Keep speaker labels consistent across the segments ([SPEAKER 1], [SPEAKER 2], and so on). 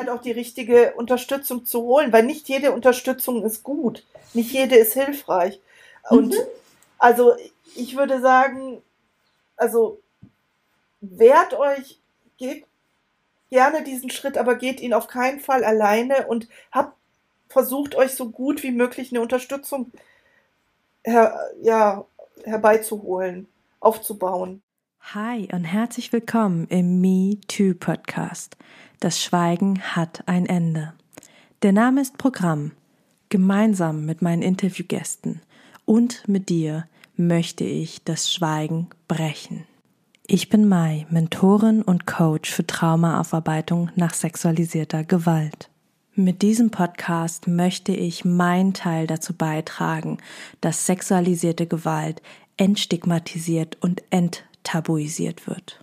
[SPEAKER 1] halt auch die richtige Unterstützung zu holen, weil nicht jede Unterstützung ist gut, nicht jede ist hilfreich. Und mhm. also ich würde sagen, also wehrt euch, geht gerne diesen Schritt, aber geht ihn auf keinen Fall alleine und habt versucht euch so gut wie möglich eine Unterstützung her, ja, herbeizuholen, aufzubauen.
[SPEAKER 2] Hi und herzlich willkommen im Me Too Podcast. Das Schweigen hat ein Ende. Der Name ist Programm. Gemeinsam mit meinen Interviewgästen und mit dir möchte ich das Schweigen brechen. Ich bin Mai, Mentorin und Coach für Traumaaufarbeitung nach sexualisierter Gewalt. Mit diesem Podcast möchte ich meinen Teil dazu beitragen, dass sexualisierte Gewalt entstigmatisiert und enttabuisiert wird.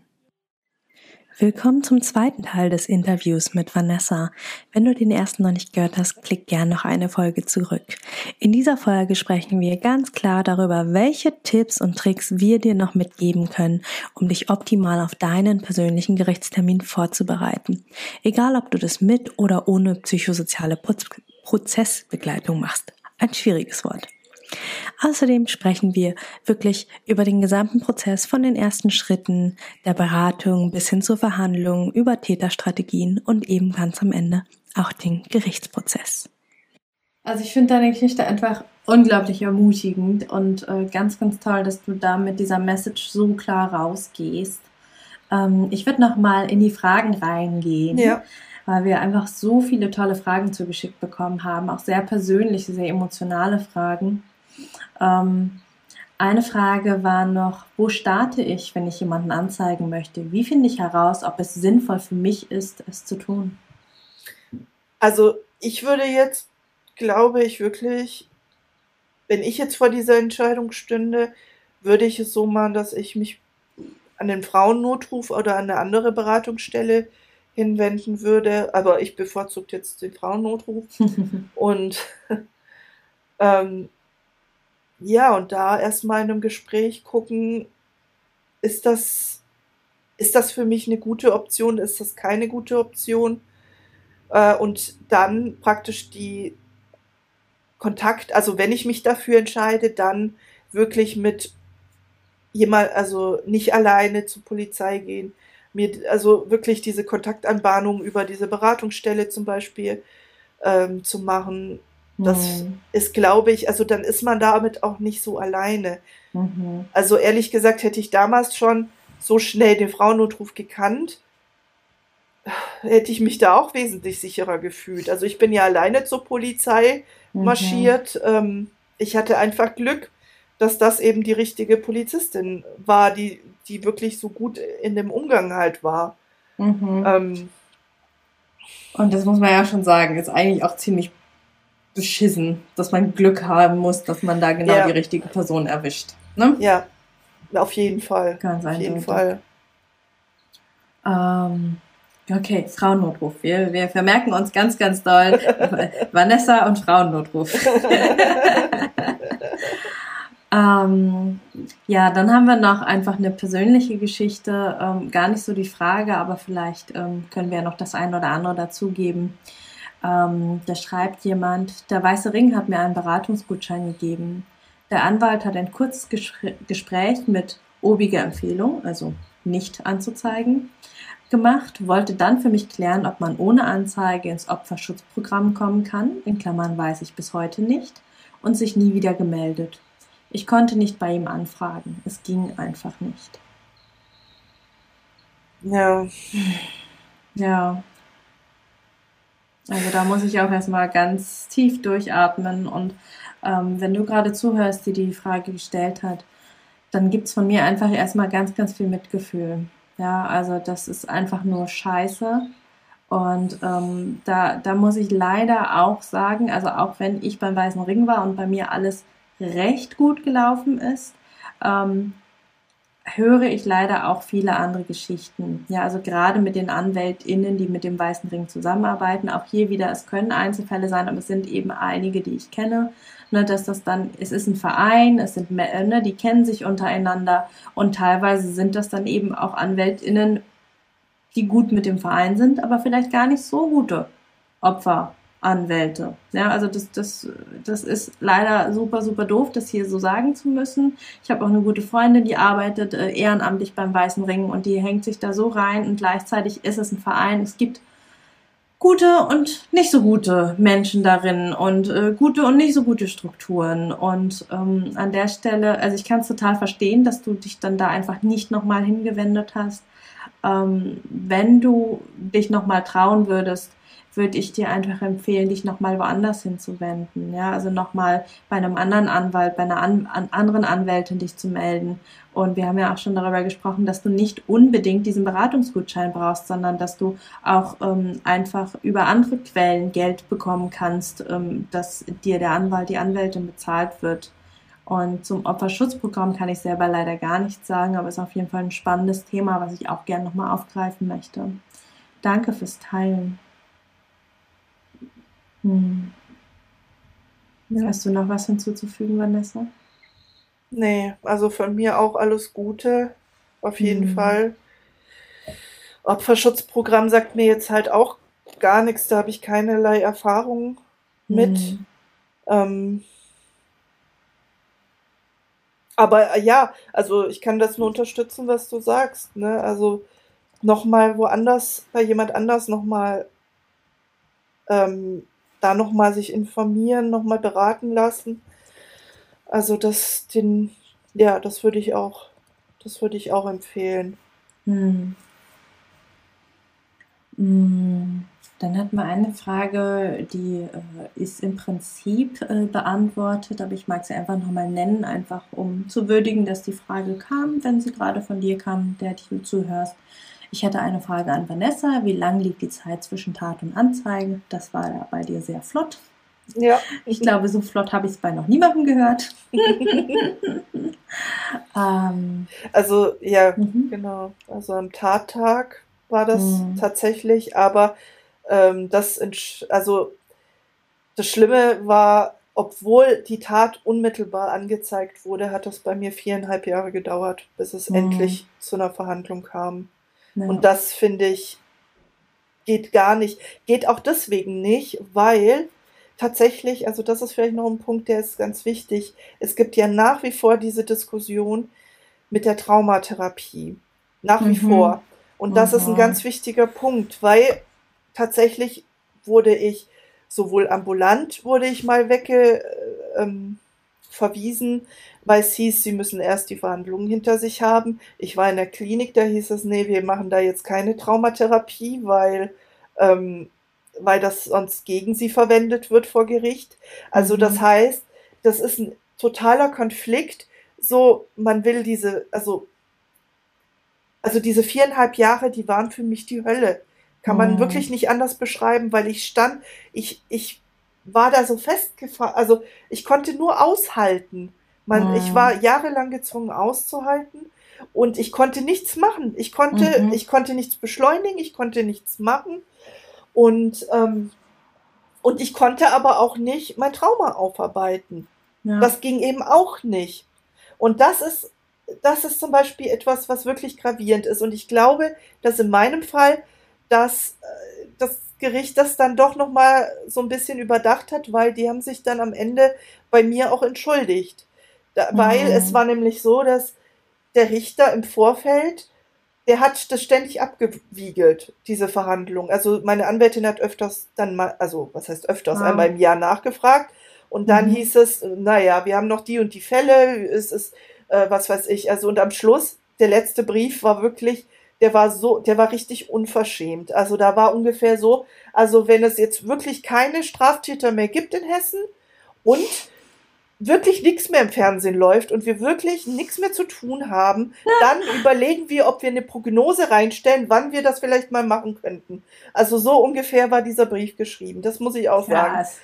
[SPEAKER 2] Willkommen zum zweiten Teil des Interviews mit Vanessa. Wenn du den ersten noch nicht gehört hast, klick gern noch eine Folge zurück. In dieser Folge sprechen wir ganz klar darüber, welche Tipps und Tricks wir dir noch mitgeben können, um dich optimal auf deinen persönlichen Gerichtstermin vorzubereiten. Egal, ob du das mit oder ohne psychosoziale Prozessbegleitung machst. Ein schwieriges Wort. Außerdem sprechen wir wirklich über den gesamten Prozess von den ersten Schritten der Beratung bis hin zur Verhandlung, über Täterstrategien und eben ganz am Ende auch den Gerichtsprozess.
[SPEAKER 3] Also ich finde deine Geschichte einfach unglaublich ermutigend und äh, ganz, ganz toll, dass du da mit dieser Message so klar rausgehst. Ähm, ich würde noch mal in die Fragen reingehen. Ja weil wir einfach so viele tolle Fragen zugeschickt bekommen haben, auch sehr persönliche, sehr emotionale Fragen. Ähm, eine Frage war noch, wo starte ich, wenn ich jemanden anzeigen möchte? Wie finde ich heraus, ob es sinnvoll für mich ist, es zu tun?
[SPEAKER 1] Also ich würde jetzt, glaube ich wirklich, wenn ich jetzt vor dieser Entscheidung stünde, würde ich es so machen, dass ich mich an den Frauennotruf oder an eine andere Beratungsstelle hinwenden würde. Aber ich bevorzuge jetzt den Frauennotruf. und ähm, ja, und da erstmal in einem Gespräch gucken, ist das, ist das für mich eine gute Option, ist das keine gute Option? Äh, und dann praktisch die Kontakt, also wenn ich mich dafür entscheide, dann wirklich mit jemand, also nicht alleine zur Polizei gehen, mir also wirklich diese Kontaktanbahnung über diese Beratungsstelle zum Beispiel ähm, zu machen, das mhm. ist, glaube ich, also dann ist man damit auch nicht so alleine. Mhm. Also ehrlich gesagt hätte ich damals schon so schnell den Frauennotruf gekannt, hätte ich mich da auch wesentlich sicherer gefühlt. Also ich bin ja alleine zur Polizei mhm. marschiert. Ähm, ich hatte einfach Glück, dass das eben die richtige Polizistin war, die, die wirklich so gut in dem Umgang halt war. Mhm. Ähm,
[SPEAKER 3] und das muss man ja schon sagen, ist eigentlich auch ziemlich beschissen, dass man Glück haben muss, dass man da genau ja. die richtige Person erwischt. Ne?
[SPEAKER 1] Ja, auf jeden Fall. Ganz auf jeden Fall.
[SPEAKER 3] Ähm, okay, Frauennotruf. Wir, wir vermerken uns ganz, ganz doll Vanessa und Frauennotruf. ähm, ja, dann haben wir noch einfach eine persönliche Geschichte. Ähm, gar nicht so die Frage, aber vielleicht ähm, können wir ja noch das eine oder andere dazugeben. Ähm, da schreibt jemand, der Weiße Ring hat mir einen Beratungsgutschein gegeben. Der Anwalt hat ein kurzes Gespräch mit obiger Empfehlung, also nicht anzuzeigen, gemacht, wollte dann für mich klären, ob man ohne Anzeige ins Opferschutzprogramm kommen kann, in Klammern weiß ich bis heute nicht, und sich nie wieder gemeldet. Ich konnte nicht bei ihm anfragen, es ging einfach nicht.
[SPEAKER 1] Ja.
[SPEAKER 2] Ja. Also da muss ich auch erstmal ganz tief durchatmen. Und ähm, wenn du gerade zuhörst, die die Frage gestellt hat, dann gibt es von mir einfach erstmal ganz, ganz viel Mitgefühl. Ja, also das ist einfach nur scheiße. Und ähm, da, da muss ich leider auch sagen, also auch wenn ich beim Weißen Ring war und bei mir alles recht gut gelaufen ist, ähm, höre ich leider auch viele andere Geschichten. Ja, also gerade mit den AnwältInnen, die mit dem Weißen Ring zusammenarbeiten. Auch hier wieder, es können Einzelfälle sein, aber es sind eben einige, die ich kenne. Ne, dass das dann, es ist ein Verein, es sind, ne, die kennen sich untereinander und teilweise sind das dann eben auch AnwältInnen, die gut mit dem Verein sind, aber vielleicht gar nicht so gute Opfer Anwälte. Ja, also das, das, das ist leider super, super doof, das hier so sagen zu müssen. Ich habe auch eine gute Freundin, die arbeitet äh, ehrenamtlich beim Weißen Ring und die hängt sich da so rein und gleichzeitig ist es ein Verein. Es gibt gute und nicht so gute Menschen darin und äh, gute und nicht so gute Strukturen. Und ähm, an der Stelle, also ich kann es total verstehen, dass du dich dann da einfach nicht nochmal hingewendet hast. Ähm, wenn du dich nochmal trauen würdest, würde ich dir einfach empfehlen, dich nochmal woanders hinzuwenden. Ja, also nochmal bei einem anderen Anwalt, bei einer an, an anderen Anwältin dich zu melden. Und wir haben ja auch schon darüber gesprochen, dass du nicht unbedingt diesen Beratungsgutschein brauchst, sondern dass du auch ähm, einfach über andere Quellen Geld bekommen kannst, ähm, dass dir der Anwalt, die Anwältin bezahlt wird. Und zum Opferschutzprogramm kann ich selber leider gar nichts sagen, aber es ist auf jeden Fall ein spannendes Thema, was ich auch gerne nochmal aufgreifen möchte. Danke fürs Teilen. Hm. Ja. Hast du noch was hinzuzufügen, Vanessa?
[SPEAKER 1] Nee, also von mir auch alles Gute, auf jeden hm. Fall. Opferschutzprogramm sagt mir jetzt halt auch gar nichts, da habe ich keinerlei Erfahrung mit. Hm. Ähm, aber äh, ja, also ich kann das nur unterstützen, was du sagst. Ne? Also nochmal woanders, bei jemand anders nochmal ähm, da nochmal sich informieren, nochmal beraten lassen. Also das, den, ja, das würde ich auch, das würde ich auch empfehlen. Hm.
[SPEAKER 2] Hm. Dann hat man eine Frage, die äh, ist im Prinzip äh, beantwortet, aber ich mag sie einfach nochmal nennen, einfach um zu würdigen, dass die Frage kam, wenn sie gerade von dir kam, der du zuhörst. Ich hätte eine Frage an Vanessa. Wie lang liegt die Zeit zwischen Tat und Anzeige? Das war ja bei dir sehr flott. Ja. Ich glaube, so flott habe ich es bei noch niemandem gehört.
[SPEAKER 1] ähm, also, ja, mhm. genau. Also am Tattag war das mhm. tatsächlich, aber ähm, das, also das Schlimme war, obwohl die Tat unmittelbar angezeigt wurde, hat das bei mir viereinhalb Jahre gedauert, bis es mhm. endlich zu einer Verhandlung kam. Ja. Und das finde ich geht gar nicht. Geht auch deswegen nicht, weil tatsächlich, also das ist vielleicht noch ein Punkt, der ist ganz wichtig. Es gibt ja nach wie vor diese Diskussion mit der Traumatherapie. Nach wie mhm. vor. Und das mhm. ist ein mhm. ganz wichtiger Punkt, weil tatsächlich wurde ich sowohl ambulant wurde ich mal wegge, äh, ähm, verwiesen, weil es hieß, sie müssen erst die Verhandlungen hinter sich haben. Ich war in der Klinik, da hieß es, nee, wir machen da jetzt keine Traumatherapie, weil, ähm, weil das sonst gegen sie verwendet wird vor Gericht. Also mhm. das heißt, das ist ein totaler Konflikt. So, man will diese, also, also diese viereinhalb Jahre, die waren für mich die Hölle. Kann man mhm. wirklich nicht anders beschreiben, weil ich stand, ich, ich war da so festgefahren. Also ich konnte nur aushalten. Man, mhm. Ich war jahrelang gezwungen auszuhalten und ich konnte nichts machen. Ich konnte, mhm. ich konnte nichts beschleunigen, ich konnte nichts machen und ähm, und ich konnte aber auch nicht mein Trauma aufarbeiten. Ja. Das ging eben auch nicht. Und das ist, das ist zum Beispiel etwas, was wirklich gravierend ist. Und ich glaube, dass in meinem Fall, dass äh, das Gericht das dann doch noch mal so ein bisschen überdacht hat, weil die haben sich dann am Ende bei mir auch entschuldigt. Da, weil mhm. es war nämlich so, dass der Richter im Vorfeld, der hat das ständig abgewiegelt, diese Verhandlung. Also meine Anwältin hat öfters dann mal, also was heißt öfters, wow. einmal im Jahr nachgefragt. Und dann mhm. hieß es, naja, wir haben noch die und die Fälle, es ist, äh, was weiß ich, also und am Schluss, der letzte Brief war wirklich, der war so, der war richtig unverschämt. Also da war ungefähr so, also wenn es jetzt wirklich keine Straftäter mehr gibt in Hessen und wirklich nichts mehr im Fernsehen läuft und wir wirklich nichts mehr zu tun haben, dann überlegen wir, ob wir eine Prognose reinstellen, wann wir das vielleicht mal machen könnten. Also so ungefähr war dieser Brief geschrieben. Das muss ich auch sagen.
[SPEAKER 2] Krass.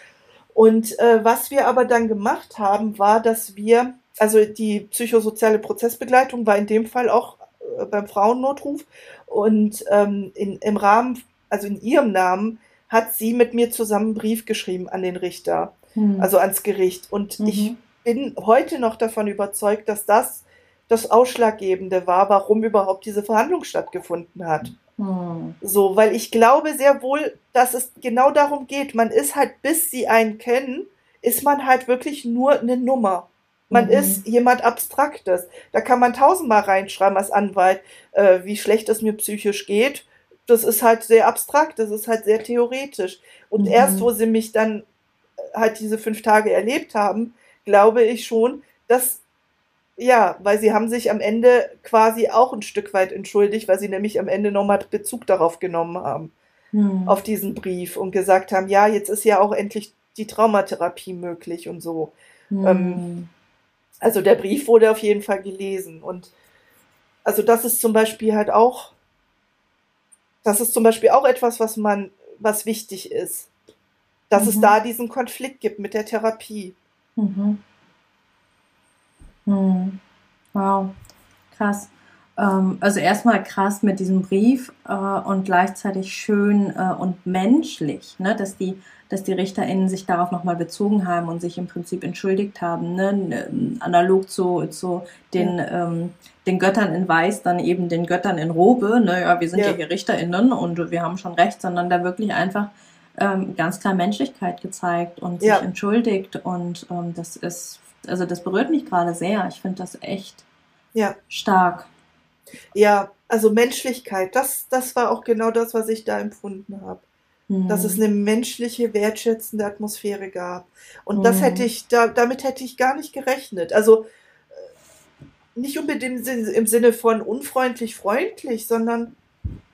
[SPEAKER 1] Und äh, was wir aber dann gemacht haben, war, dass wir, also die psychosoziale Prozessbegleitung war in dem Fall auch beim Frauennotruf und ähm, in, im Rahmen, also in ihrem Namen, hat sie mit mir zusammen einen Brief geschrieben an den Richter,
[SPEAKER 2] Hm.
[SPEAKER 1] also ans Gericht. Und
[SPEAKER 2] Mhm.
[SPEAKER 1] ich bin heute noch davon überzeugt, dass das das Ausschlaggebende war, warum überhaupt diese Verhandlung stattgefunden hat.
[SPEAKER 2] Hm.
[SPEAKER 1] So, weil ich glaube sehr wohl, dass es genau darum geht. Man ist halt, bis sie einen kennen, ist man halt wirklich nur eine Nummer. Man
[SPEAKER 2] Mhm.
[SPEAKER 1] ist jemand Abstraktes. Da kann man tausendmal reinschreiben als Anwalt, äh, wie schlecht es mir psychisch geht. Das ist halt sehr abstrakt, das ist halt sehr theoretisch. Und
[SPEAKER 2] Mhm.
[SPEAKER 1] erst, wo sie mich dann äh, halt diese fünf Tage erlebt haben, glaube ich schon, dass ja, weil sie haben sich am Ende quasi auch ein Stück weit entschuldigt, weil sie nämlich am Ende nochmal Bezug darauf genommen haben,
[SPEAKER 2] Hm.
[SPEAKER 1] auf diesen Brief und gesagt haben, ja, jetzt ist ja auch endlich die Traumatherapie möglich und so.
[SPEAKER 2] Hm.
[SPEAKER 1] ähm, Also der Brief wurde auf jeden Fall gelesen und also das ist zum Beispiel halt auch, das ist zum Beispiel auch etwas, was man, was wichtig ist, dass es
[SPEAKER 2] Mhm.
[SPEAKER 1] da diesen Konflikt gibt mit der Therapie.
[SPEAKER 2] Mhm. Hm. Wow, krass. Ähm, also erstmal krass mit diesem Brief äh, und gleichzeitig schön äh, und menschlich, ne, dass die, dass die RichterInnen sich darauf nochmal bezogen haben und sich im Prinzip entschuldigt haben, ne, n- analog zu, zu den, ähm, den Göttern in Weiß, dann eben den Göttern in Robe, ne, ja, wir sind ja,
[SPEAKER 1] Ja.
[SPEAKER 2] hier RichterInnen und wir haben schon recht, sondern da wirklich einfach ähm, ganz klar Menschlichkeit gezeigt und sich
[SPEAKER 1] Ja.
[SPEAKER 2] entschuldigt und ähm, das ist, also das berührt mich gerade sehr. Ich finde das echt
[SPEAKER 1] Ja.
[SPEAKER 2] stark.
[SPEAKER 1] Ja, also Menschlichkeit, das, das war auch genau das, was ich da empfunden habe.
[SPEAKER 2] Hm.
[SPEAKER 1] Dass es eine menschliche, wertschätzende Atmosphäre gab. Und das
[SPEAKER 2] Mhm.
[SPEAKER 1] hätte ich, da, damit hätte ich gar nicht gerechnet. Also äh, nicht unbedingt im Sin- im Sinne von unfreundlich, freundlich, sondern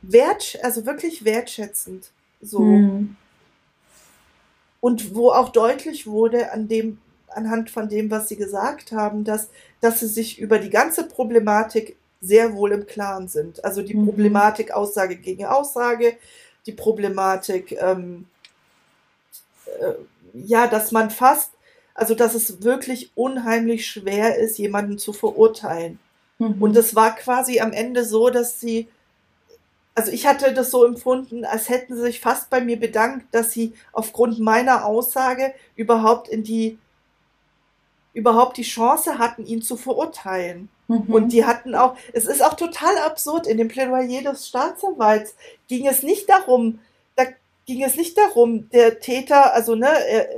[SPEAKER 1] wert, also wirklich wertschätzend. So.
[SPEAKER 2] Hm.
[SPEAKER 1] Und wo auch deutlich wurde an dem, anhand von dem, was sie gesagt haben, dass, dass sie sich über die ganze Problematik sehr wohl im Klaren sind. Also die
[SPEAKER 2] Mhm.
[SPEAKER 1] Problematik Aussage gegen Aussage, die Problematik, ähm, äh, ja, dass man fast, also dass es wirklich unheimlich schwer ist, jemanden zu verurteilen.
[SPEAKER 2] Mhm.
[SPEAKER 1] Und es war quasi am Ende so, dass sie, also ich hatte das so empfunden, als hätten sie sich fast bei mir bedankt, dass sie aufgrund meiner Aussage überhaupt in die, überhaupt die Chance hatten, ihn zu verurteilen.
[SPEAKER 2] Mhm.
[SPEAKER 1] Und die hatten auch, es ist auch total absurd, in dem Plädoyer des Staatsanwalts ging es nicht darum, da ging es nicht darum, der Täter, also ne, er,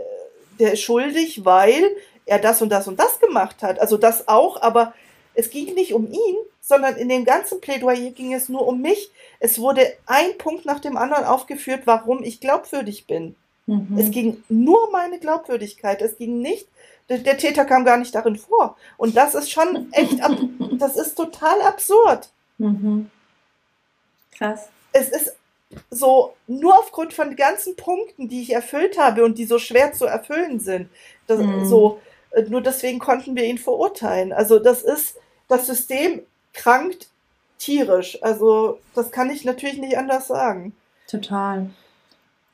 [SPEAKER 1] der ist schuldig, weil er das und das und das gemacht hat. Also das auch, aber es ging nicht um ihn, sondern in dem ganzen Plädoyer ging es nur um mich. Es wurde ein Punkt nach dem anderen aufgeführt, warum ich glaubwürdig bin.
[SPEAKER 2] Mhm.
[SPEAKER 1] Es ging nur um meine Glaubwürdigkeit. Es ging nicht, der, der Täter kam gar nicht darin vor. Und das ist schon echt, ab, das ist total absurd.
[SPEAKER 2] Mhm. Krass.
[SPEAKER 1] Es ist so, nur aufgrund von ganzen Punkten, die ich erfüllt habe und die so schwer zu erfüllen sind, das,
[SPEAKER 2] Mhm.
[SPEAKER 1] so, äh, nur deswegen konnten wir ihn verurteilen. Also das ist, das System krankt tierisch. Also das kann ich natürlich nicht anders sagen.
[SPEAKER 2] Total.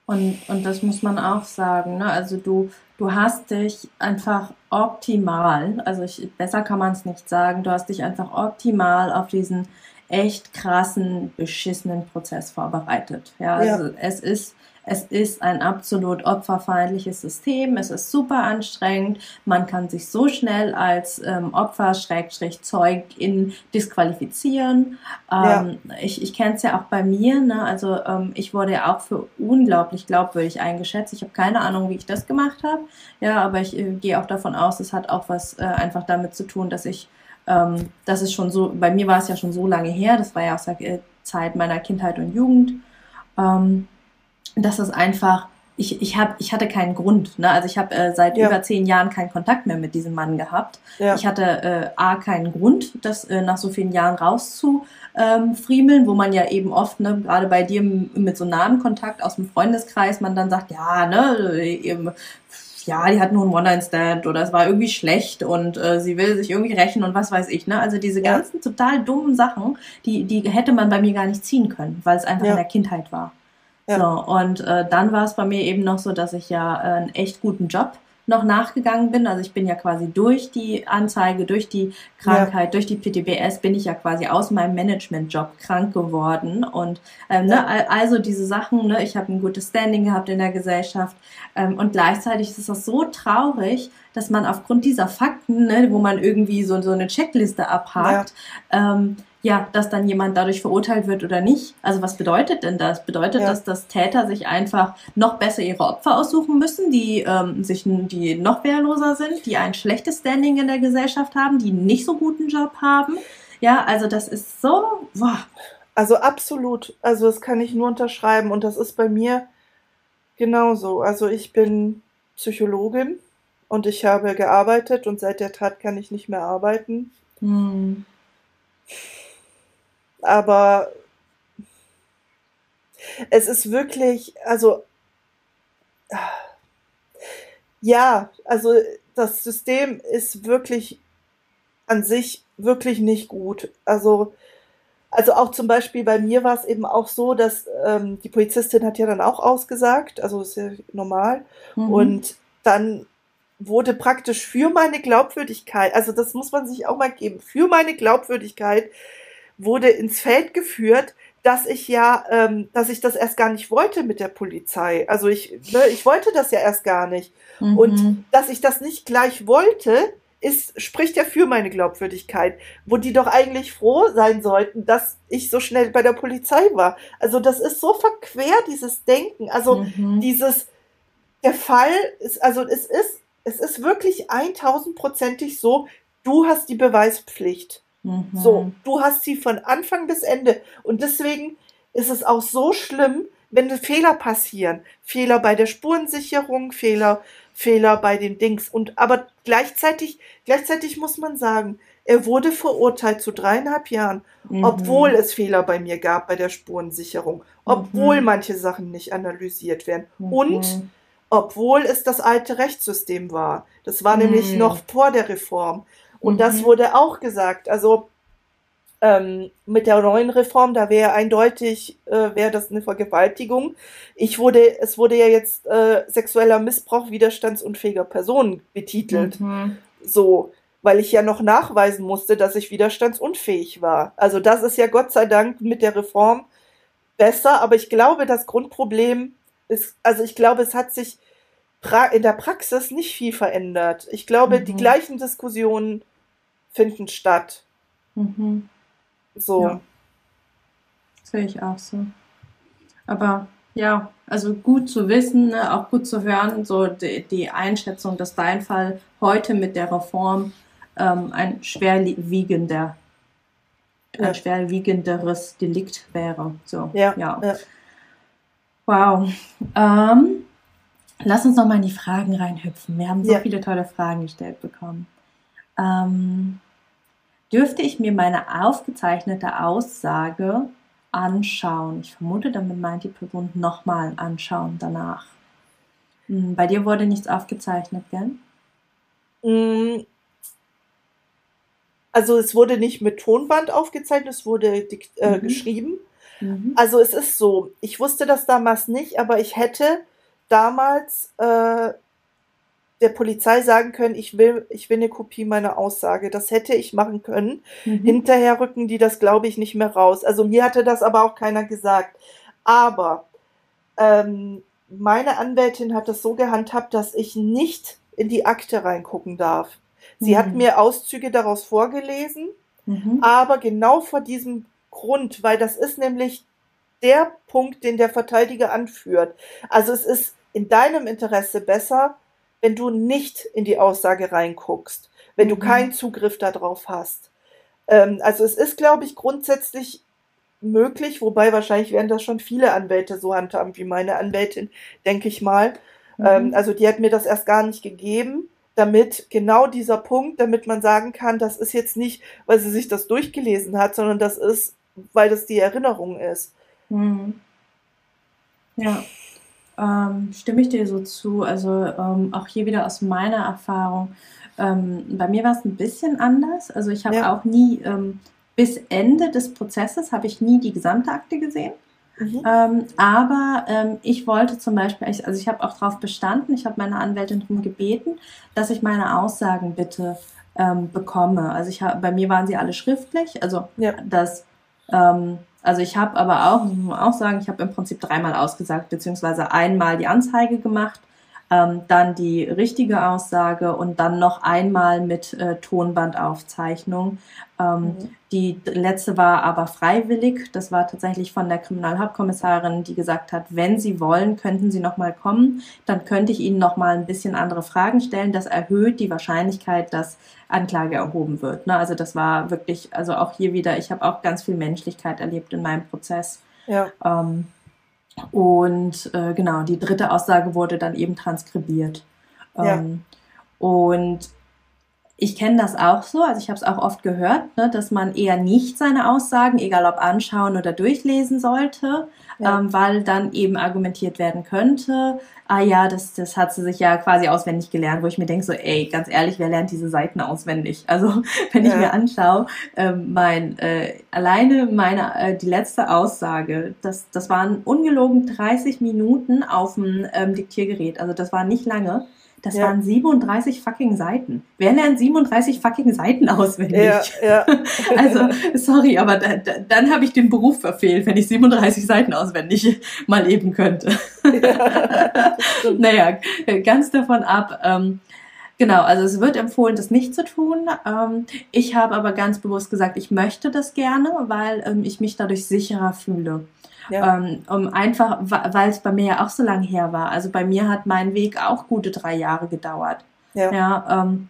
[SPEAKER 2] Und, und das muss man auch sagen, ne? Also du, du hast dich einfach optimal, also ich, besser kann man es nicht sagen, du hast dich einfach optimal auf diesen echt krassen, beschissenen Prozess vorbereitet. Ja,
[SPEAKER 1] Ja.
[SPEAKER 2] also es ist, es ist ein absolut opferfeindliches System, es ist super anstrengend, man kann sich so schnell als ähm, Opfer, Schrägstrich, Zeugin disqualifizieren.
[SPEAKER 1] Ja.
[SPEAKER 2] Ähm, Ich, ich kenne es ja auch bei mir, ne? also ähm, ich wurde ja auch für unglaublich glaubwürdig eingeschätzt. Ich habe keine Ahnung, wie ich das gemacht habe, ja, aber ich äh, gehe auch davon aus, es hat auch was äh, einfach damit zu tun, dass ich, ähm, das ist schon so, bei mir war es ja schon so lange her, das war ja aus der äh, Zeit meiner Kindheit und Jugend, ähm, dass es einfach ich, ich, hab, ich hatte keinen Grund. Ne? Also ich habe äh, seit ja. über zehn Jahren keinen Kontakt mehr mit diesem Mann gehabt. Ja. Ich hatte äh, A, keinen Grund, das äh, nach so vielen Jahren rauszufriemeln, ähm, wo man ja eben oft, ne, gerade bei dir mit so nahen Kontakt aus dem Freundeskreis, man dann sagt, ja, ne, eben, ja, die hat nur einen One-Night-Stand oder es war irgendwie schlecht und äh, sie will sich irgendwie rächen und was weiß ich, ne? Also diese ja. ganzen total dummen Sachen, die, die hätte man bei mir gar nicht ziehen können, weil es einfach in der Kindheit war. Ja. So, und äh, dann war es bei mir eben noch so, dass ich ja äh, einen echt guten Job noch nachgegangen bin. Also ich bin ja quasi durch die Anzeige, durch die Krankheit, ja. durch die PTBS bin ich ja quasi aus meinem Managementjob krank geworden. Und ähm, ne, also diese Sachen, ne, ich habe ein gutes Standing gehabt in der Gesellschaft. Ähm, und gleichzeitig ist das so traurig, dass man aufgrund dieser Fakten, ne, wo man irgendwie so, so eine Checkliste abhakt, ja. ähm, ja, dass dann jemand dadurch verurteilt wird oder nicht. Also was bedeutet denn das? Bedeutet ja. das, dass Täter sich einfach noch besser ihre Opfer aussuchen müssen, die ähm, sich, die noch wehrloser sind, die ein schlechtes Standing in der Gesellschaft haben, die nicht so guten Job haben? Ja, also das ist so. Boah.
[SPEAKER 1] Also absolut. Also das kann ich nur unterschreiben und das ist bei mir genauso. Also ich bin Psychologin und ich habe gearbeitet und seit der Tat kann ich nicht mehr arbeiten. Hm aber es ist wirklich, also ja, also das System ist wirklich an sich wirklich nicht gut. Also, also auch zum Beispiel bei mir war es eben auch so, dass ähm, die Polizistin hat ja dann auch ausgesagt, also ist ja normal. Mhm. Und dann wurde praktisch für meine Glaubwürdigkeit, also das muss man sich auch mal geben, für meine Glaubwürdigkeit wurde ins Feld geführt, dass ich ja, ähm, dass ich das erst gar nicht wollte mit der Polizei. Also ich, ne, ich wollte das ja erst gar nicht. Mhm. Und dass ich das nicht gleich wollte, ist, spricht ja für meine Glaubwürdigkeit, wo die doch eigentlich froh sein sollten, dass ich so schnell bei der Polizei war. Also das ist so verquer, dieses Denken. Also mhm. dieses, der Fall ist, also es ist, es ist wirklich 1000%ig so, du hast die Beweispflicht. Mhm. So, du hast sie von Anfang bis Ende. Und deswegen ist es auch so schlimm, wenn Fehler passieren. Fehler bei der Spurensicherung, Fehler, Fehler bei den Dings. Und aber gleichzeitig, gleichzeitig muss man sagen, er wurde verurteilt zu dreieinhalb Jahren, mhm. obwohl es Fehler bei mir gab bei der Spurensicherung, obwohl mhm. manche Sachen nicht analysiert werden mhm. und obwohl es das alte Rechtssystem war. Das war nämlich mhm. noch vor der Reform. Und mhm. das wurde auch gesagt. Also ähm, mit der neuen Reform, da wäre eindeutig, äh, wäre das eine Vergewaltigung. Ich wurde, es wurde ja jetzt äh, sexueller Missbrauch widerstandsunfähiger Personen betitelt. Mhm. So, weil ich ja noch nachweisen musste, dass ich widerstandsunfähig war. Also das ist ja Gott sei Dank mit der Reform besser, aber ich glaube, das Grundproblem ist, also ich glaube, es hat sich in der Praxis nicht viel verändert. Ich glaube, mhm. die gleichen Diskussionen finden statt. Mhm.
[SPEAKER 2] So. Ja. Sehe ich auch so. Aber ja, also gut zu wissen, ne, auch gut zu hören, so die, die, Einschätzung, dass dein Fall heute mit der Reform ähm, ein schwerwiegender, ja. ein schwerwiegenderes Delikt wäre. So, ja. ja. ja. Wow. Ähm, lass uns noch mal in die Fragen reinhüpfen. Wir haben so viele tolle Fragen gestellt bekommen. Ähm, dürfte ich mir meine aufgezeichnete Aussage anschauen? Ich vermute, damit meint die Person nochmal anschauen danach. Hm, bei dir wurde nichts aufgezeichnet, gell?
[SPEAKER 1] Mm. Also es wurde nicht mit Tonband aufgezeichnet, es wurde äh, mhm. geschrieben. Mhm. Also es ist so, ich wusste das damals nicht, aber ich hätte damals äh, der Polizei sagen können, ich will, ich will eine Kopie meiner Aussage. Das hätte ich machen können. Mhm. Hinterher rücken die das, glaube ich, nicht mehr raus. Also mir hatte das aber auch keiner gesagt. Aber ähm, meine Anwältin hat das so gehandhabt, dass ich nicht in die Akte reingucken darf. Sie mhm. hat mir Auszüge daraus vorgelesen, mhm. aber genau vor diesem Grund, weil das ist nämlich der Punkt, den der Verteidiger anführt. Also es ist in deinem Interesse besser, wenn du nicht in die Aussage reinguckst, wenn mhm. du keinen Zugriff darauf hast. Ähm, also es ist, glaube ich, grundsätzlich möglich, wobei wahrscheinlich werden das schon viele Anwälte so handhaben wie meine Anwältin, denke ich mal. Mhm. Ähm, also die hat mir das erst gar nicht gegeben, damit genau dieser Punkt, damit man sagen kann, das ist jetzt nicht, weil sie sich das durchgelesen hat, sondern das ist, weil das die Erinnerung ist. Mhm.
[SPEAKER 2] Ja, ähm, stimme ich dir so zu. Also ähm, auch hier wieder aus meiner Erfahrung. Ähm, bei mir war es ein bisschen anders. Also ich habe ja. auch nie ähm, bis Ende des Prozesses habe ich nie die gesamte Akte gesehen. Mhm. Ähm, aber ähm, ich wollte zum Beispiel, also ich habe auch darauf bestanden, ich habe meine Anwältin darum gebeten, dass ich meine Aussagen bitte ähm, bekomme. Also ich hab, bei mir waren sie alle schriftlich, also ja. das, ähm, also ich habe aber auch, muss man auch sagen, ich habe im Prinzip dreimal ausgesagt, beziehungsweise einmal die Anzeige gemacht ähm, dann die richtige Aussage und dann noch einmal mit äh, Tonbandaufzeichnung. Ähm, mhm. Die letzte war aber freiwillig. Das war tatsächlich von der Kriminalhauptkommissarin, die gesagt hat, wenn Sie wollen, könnten Sie noch mal kommen. Dann könnte ich Ihnen noch mal ein bisschen andere Fragen stellen. Das erhöht die Wahrscheinlichkeit, dass Anklage erhoben wird. Ne? Also das war wirklich, also auch hier wieder, ich habe auch ganz viel Menschlichkeit erlebt in meinem Prozess. Ja. Ähm, und äh, genau, die dritte Aussage wurde dann eben transkribiert. Ja. Ähm, und ich kenne das auch so, also ich habe es auch oft gehört, ne, dass man eher nicht seine Aussagen, egal ob anschauen oder durchlesen sollte, ja. ähm, weil dann eben argumentiert werden könnte, ah ja, das, das hat sie sich ja quasi auswendig gelernt, wo ich mir denke, so, ey, ganz ehrlich, wer lernt diese Seiten auswendig? Also wenn ja. ich mir anschaue, ähm, mein, äh, alleine meine, äh, die letzte Aussage, das, das waren ungelogen 30 Minuten auf dem ähm, Diktiergerät, also das war nicht lange. Das ja. waren 37 fucking Seiten. Wer lernt 37 fucking Seiten auswendig? Ja, ja. also, sorry, aber da, da, dann habe ich den Beruf verfehlt, wenn ich 37 Seiten auswendig mal eben könnte. Ja, naja, ganz davon ab. Ähm, Genau, also es wird empfohlen, das nicht zu tun. Ähm, ich habe aber ganz bewusst gesagt, ich möchte das gerne, weil ähm, ich mich dadurch sicherer fühle. Ja. Ähm, um einfach, weil es bei mir ja auch so lange her war. Also bei mir hat mein Weg auch gute drei Jahre gedauert. Ja. ja ähm,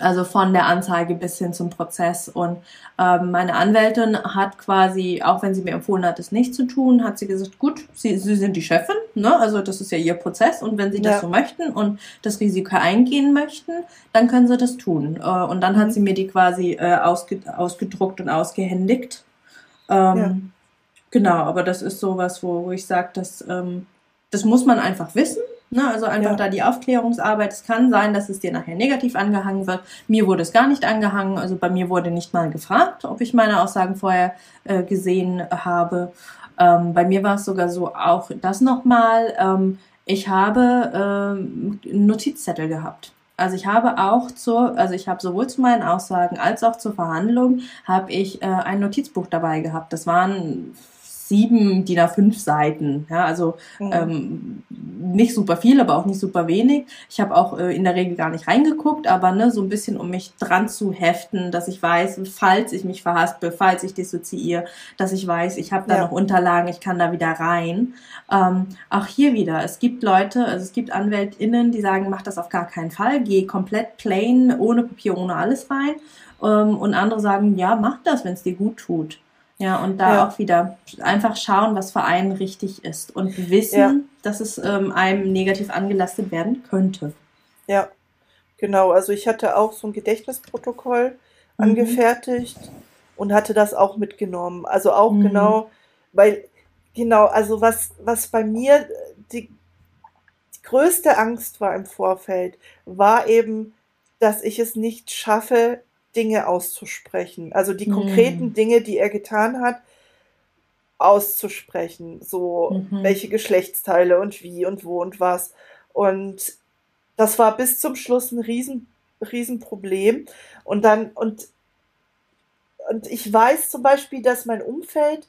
[SPEAKER 2] also von der Anzeige bis hin zum Prozess. Und ähm, meine Anwältin hat quasi, auch wenn sie mir empfohlen hat, es nicht zu tun, hat sie gesagt, gut, sie, sie sind die Chefin, ne? also das ist ja ihr Prozess und wenn sie das so möchten und das Risiko eingehen möchten, dann können sie das tun. Äh, und dann hat mhm. sie mir die quasi äh, ausge, ausgedruckt und ausgehändigt. Ähm, ja. Genau, aber das ist sowas, wo, wo ich sage, das, ähm, das muss man einfach wissen. Ne? Also einfach ja. da die Aufklärungsarbeit. Es kann sein, dass es dir nachher negativ angehangen wird. Mir wurde es gar nicht angehangen. Also bei mir wurde nicht mal gefragt, ob ich meine Aussagen vorher äh, gesehen habe. Ähm, bei mir war es sogar so, auch das nochmal. Ähm, ich habe ähm, Notizzettel gehabt. Also ich habe auch zur, also ich habe sowohl zu meinen Aussagen als auch zur Verhandlung habe ich äh, ein Notizbuch dabei gehabt. Das waren sieben DIN A5 Seiten. Ja, also mhm. ähm, nicht super viel, aber auch nicht super wenig. Ich habe auch äh, in der Regel gar nicht reingeguckt, aber ne, so ein bisschen, um mich dran zu heften, dass ich weiß, falls ich mich verhaspel, falls ich dissoziiere, dass ich weiß, ich habe da ja. noch Unterlagen, ich kann da wieder rein. Ähm, auch hier wieder, es gibt Leute, also es gibt AnwältInnen, die sagen, mach das auf gar keinen Fall, geh komplett plain, ohne Papier, ohne alles rein. Ähm, und andere sagen, ja, mach das, wenn es dir gut tut. Ja, und da ja. auch wieder einfach schauen, was für einen richtig ist und wissen, ja. dass es ähm, einem negativ angelastet werden könnte.
[SPEAKER 1] Ja, genau. Also ich hatte auch so ein Gedächtnisprotokoll mhm. angefertigt und hatte das auch mitgenommen. Also auch mhm. genau, weil, genau, also was, was bei mir die, die größte Angst war im Vorfeld, war eben, dass ich es nicht schaffe, Dinge auszusprechen. Also die konkreten mhm. Dinge, die er getan hat, auszusprechen. So, mhm. welche Geschlechtsteile und wie und wo und was. Und das war bis zum Schluss ein riesen, riesen Problem. Und dann, und, und ich weiß zum Beispiel, dass mein Umfeld,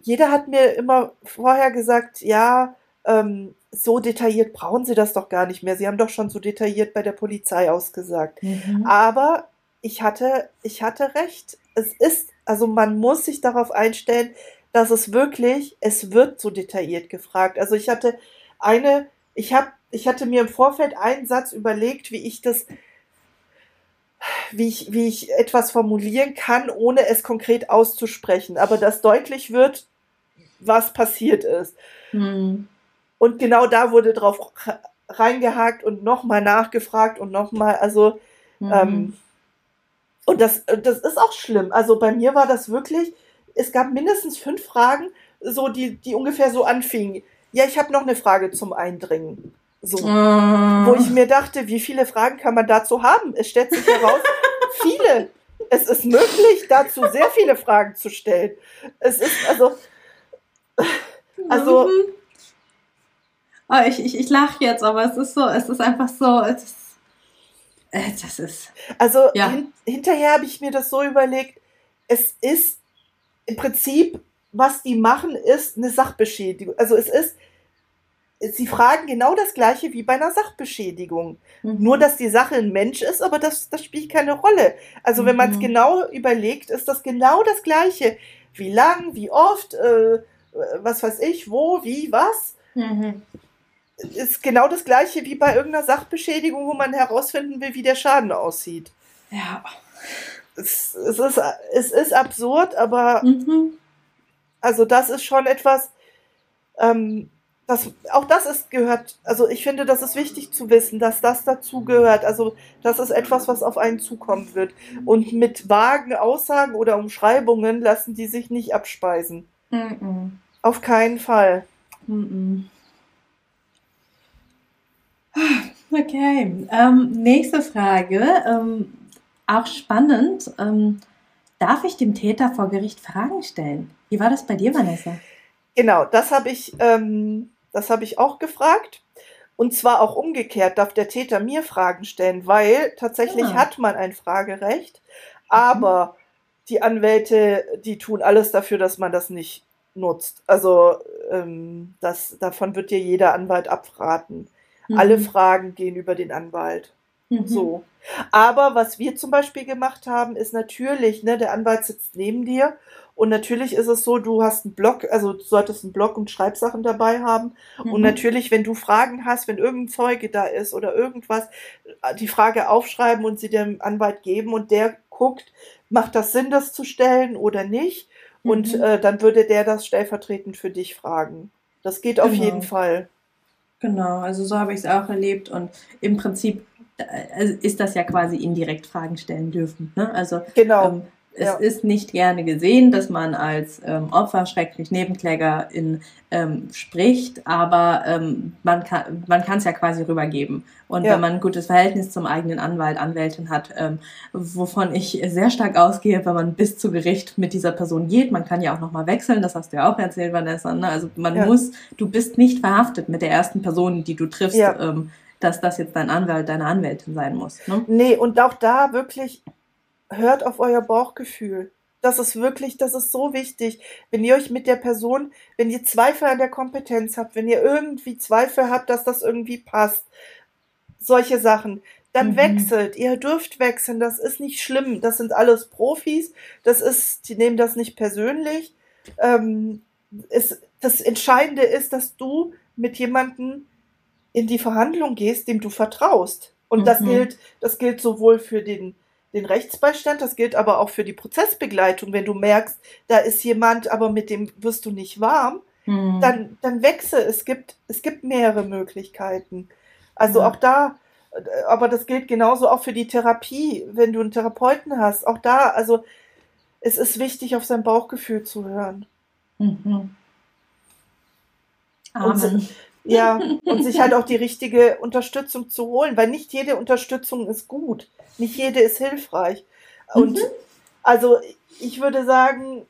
[SPEAKER 1] jeder hat mir immer vorher gesagt, ja, ähm, so detailliert brauchen Sie das doch gar nicht mehr. Sie haben doch schon so detailliert bei der Polizei ausgesagt. Mhm. Aber ich hatte, ich hatte recht. Es ist, also man muss sich darauf einstellen, dass es wirklich, es wird so detailliert gefragt. Also ich hatte eine, ich habe, ich hatte mir im Vorfeld einen Satz überlegt, wie ich das, wie ich, wie ich etwas formulieren kann, ohne es konkret auszusprechen, aber dass deutlich wird, was passiert ist. Mhm. Und genau da wurde drauf reingehakt und nochmal nachgefragt und nochmal, also, mhm. ähm, und das, das ist auch schlimm. Also bei mir war das wirklich, es gab mindestens fünf Fragen, so die, die ungefähr so anfingen. Ja, ich habe noch eine Frage zum Eindringen. So, oh. wo ich mir dachte, wie viele Fragen kann man dazu haben? Es stellt sich heraus, viele. Es ist möglich, dazu sehr viele Fragen zu stellen. Es ist also,
[SPEAKER 2] also. Oh, ich ich, ich lache jetzt, aber es ist so, es ist einfach so, es ist,
[SPEAKER 1] äh, das ist. Also ja. hin, hinterher habe ich mir das so überlegt, es ist im Prinzip, was die machen, ist eine Sachbeschädigung. Also es ist, sie fragen genau das gleiche wie bei einer Sachbeschädigung. Mhm. Nur, dass die Sache ein Mensch ist, aber das, das spielt keine Rolle. Also wenn man es mhm. genau überlegt, ist das genau das gleiche. Wie lang, wie oft, äh, was weiß ich, wo, wie, was. Mhm. Ist genau das gleiche wie bei irgendeiner Sachbeschädigung, wo man herausfinden will, wie der Schaden aussieht. Ja. Es, es, ist, es ist absurd, aber mhm. also das ist schon etwas, ähm, das, auch das ist gehört, also ich finde, das ist wichtig zu wissen, dass das dazu gehört. Also das ist etwas, was auf einen zukommen wird. Und mit vagen Aussagen oder Umschreibungen lassen die sich nicht abspeisen. Mhm. Auf keinen Fall. Mhm.
[SPEAKER 2] Okay, ähm, nächste Frage. Ähm, auch spannend. Ähm, darf ich dem Täter vor Gericht Fragen stellen? Wie war das bei dir, Vanessa?
[SPEAKER 1] Genau, das habe ich ähm, das habe ich auch gefragt. Und zwar auch umgekehrt darf der Täter mir Fragen stellen, weil tatsächlich ja. Hat man ein Fragerecht, aber mhm. die Anwälte, die tun alles dafür, dass man das nicht nutzt. Also ähm, das, davon wird dir jeder Anwalt abraten. Mhm. Alle Fragen gehen über den Anwalt. Mhm. So. Aber was wir zum Beispiel gemacht haben, ist natürlich, ne, der Anwalt sitzt neben dir und natürlich ist es so, du hast einen Blog, also du solltest einen Blog und Schreibsachen dabei haben. Mhm. Und natürlich, wenn du Fragen hast, wenn irgendein Zeuge da ist oder irgendwas, die Frage aufschreiben und sie dem Anwalt geben und der guckt, macht das Sinn, das zu stellen oder nicht? Mhm. Und äh, dann würde der das stellvertretend für dich fragen. Das geht auf genau. jeden Fall.
[SPEAKER 2] Genau, also so habe ich es auch erlebt und im Prinzip äh, ist das ja quasi indirekt Fragen stellen dürfen. Ne? Also genau. Ähm, es ja. ist nicht gerne gesehen, dass man als ähm, Opfer, schrecklich Nebenklägerin ähm, spricht, aber ähm, man kann man kann es ja quasi rübergeben. Und ja. wenn man ein gutes Verhältnis zum eigenen Anwalt, Anwältin hat, ähm, wovon ich sehr stark ausgehe, wenn man bis zu Gericht mit dieser Person geht, man kann ja auch nochmal wechseln, das hast du ja auch erzählt, Vanessa. Ne? Also man ja. muss, du bist nicht verhaftet mit der ersten Person, die du triffst. Ähm, dass das jetzt dein Anwalt, deine Anwältin sein muss. Ne?
[SPEAKER 1] Nee, und auch da wirklich hört auf euer Bauchgefühl. Das ist wirklich, das ist so wichtig. Wenn ihr euch mit der Person, wenn ihr Zweifel an der Kompetenz habt, wenn ihr irgendwie Zweifel habt, dass das irgendwie passt, solche Sachen, dann mhm. wechselt. Ihr dürft wechseln. Das ist nicht schlimm. Das sind alles Profis. Das ist, die nehmen das nicht persönlich. Ähm, es, das Entscheidende ist, dass du mit jemandem in die Verhandlung gehst, dem du vertraust. Und mhm. das gilt, das gilt sowohl für den den Rechtsbeistand, das gilt aber auch für die Prozessbegleitung. Wenn du merkst, da ist jemand, aber mit dem wirst du nicht warm, mhm. dann, dann wechsel. Es gibt, es gibt mehrere Möglichkeiten. Also ja. auch da, aber das gilt genauso auch für die Therapie, wenn du einen Therapeuten hast. Auch da, also es ist wichtig, auf sein Bauchgefühl zu hören. Mhm. Und, ja, und sich halt auch die richtige Unterstützung zu holen, weil nicht jede Unterstützung ist gut, nicht jede ist hilfreich. Und mhm. also ich würde sagen,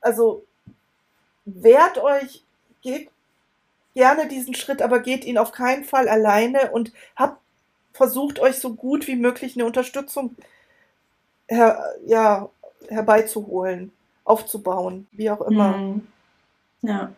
[SPEAKER 1] also wehrt euch, geht gerne diesen Schritt, aber geht ihn auf keinen Fall alleine und habt versucht euch so gut wie möglich eine Unterstützung her, ja, herbeizuholen, aufzubauen, wie auch immer. Mhm.
[SPEAKER 2] Ja.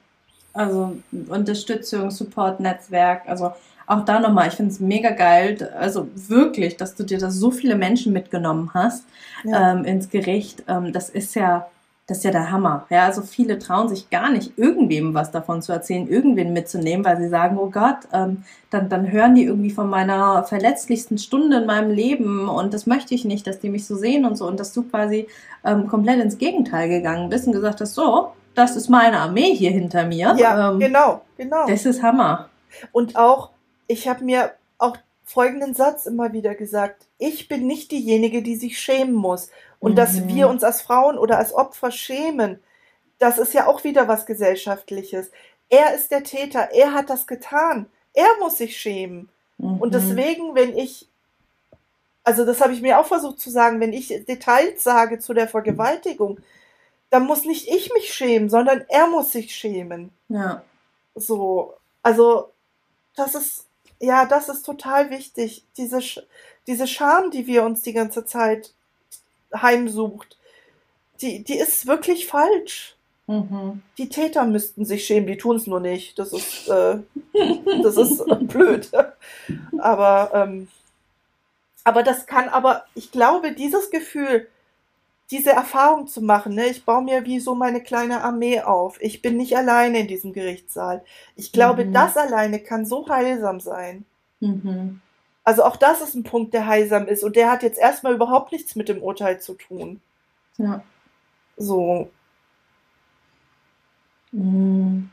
[SPEAKER 2] Also Unterstützung, Support, Netzwerk, also auch da nochmal, ich finde es mega geil, also wirklich, dass du dir da so viele Menschen mitgenommen hast ja. ähm, ins Gericht. Ähm, das ist ja das ist ja der Hammer. Ja, also viele trauen sich gar nicht, irgendwem was davon zu erzählen, irgendwen mitzunehmen, weil sie sagen, oh Gott, ähm, dann, dann hören die irgendwie von meiner verletzlichsten Stunde in meinem Leben und das möchte ich nicht, dass die mich so sehen und so. Und dass du quasi ähm, komplett ins Gegenteil gegangen bist und gesagt hast, so, das ist meine Armee hier hinter mir.
[SPEAKER 1] Ja,
[SPEAKER 2] ähm,
[SPEAKER 1] genau, genau.
[SPEAKER 2] Das ist Hammer.
[SPEAKER 1] Und auch, ich habe mir auch folgenden Satz immer wieder gesagt. Ich bin nicht diejenige, die sich schämen muss. Und mhm. dass wir uns als Frauen oder als Opfer schämen, das ist ja auch wieder was Gesellschaftliches. Er ist der Täter, er hat das getan, er muss sich schämen. Mhm. Und deswegen, wenn ich, also das habe ich mir auch versucht zu sagen, wenn ich Details sage zu der Vergewaltigung, dann muss nicht ich mich schämen, sondern er muss sich schämen.
[SPEAKER 2] Ja.
[SPEAKER 1] So, also das ist ja, das ist total wichtig. Diese, diese Scham, die wir uns die ganze Zeit heimsucht, die, die ist wirklich falsch. Mhm. Die Täter müssten sich schämen, die tun es nur nicht. Das ist, äh, das ist blöd. Aber, ähm, aber das kann, aber ich glaube, dieses Gefühl, diese Erfahrung zu machen. Ne? Ich baue mir wie so meine kleine Armee auf. Ich bin nicht alleine in diesem Gerichtssaal. Ich glaube, mhm. das alleine kann so heilsam sein. Mhm. Also auch das ist ein Punkt, der heilsam ist. Und der hat jetzt erstmal überhaupt nichts mit dem Urteil zu tun.
[SPEAKER 2] Ja.
[SPEAKER 1] So.
[SPEAKER 2] Mhm.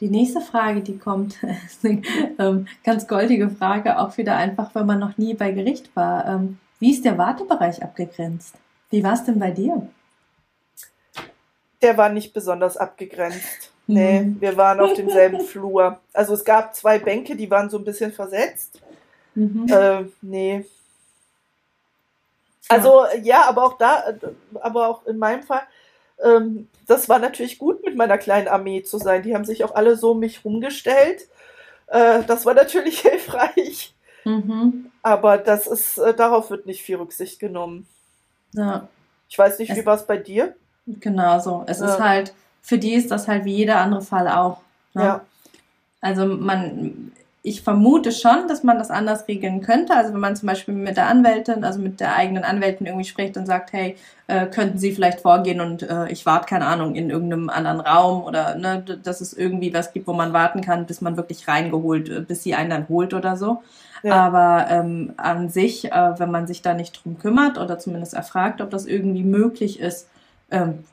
[SPEAKER 2] Die nächste Frage, die kommt, ist eine ähm, ganz goldige Frage, auch wieder einfach, weil man noch nie bei Gericht war. Ähm, wie ist der Wartebereich abgegrenzt? Wie war es denn bei dir?
[SPEAKER 1] Der war nicht besonders abgegrenzt. Mhm. Nee, wir waren auf demselben Flur. Also es gab zwei Bänke, die waren so ein bisschen versetzt. Mhm. Äh, nee. Also ja, aber auch da, aber auch in meinem Fall, ähm, das war natürlich gut, mit meiner kleinen Armee zu sein. Die haben sich auch alle so um mich rumgestellt. Äh, das war natürlich hilfreich. Mhm. Aber das ist, äh, darauf wird nicht viel Rücksicht genommen.
[SPEAKER 2] Ja.
[SPEAKER 1] Ich weiß nicht, es, wie war es bei dir?
[SPEAKER 2] Genau so. Es ja. ist halt, für die ist das halt wie jeder andere Fall auch. Ne? Ja. Also man, ich vermute schon, dass man das anders regeln könnte. Also wenn man zum Beispiel mit der Anwältin, also mit der eigenen Anwältin irgendwie spricht und sagt, hey, äh, könnten Sie vielleicht vorgehen und äh, ich warte, keine Ahnung, in irgendeinem anderen Raum oder ne, dass es irgendwie was gibt, wo man warten kann, bis man wirklich reingeholt, äh, bis sie einen dann holt oder so. Aber ähm, an sich, äh, wenn man sich da nicht drum kümmert oder zumindest erfragt, ob das irgendwie möglich ist, ähm,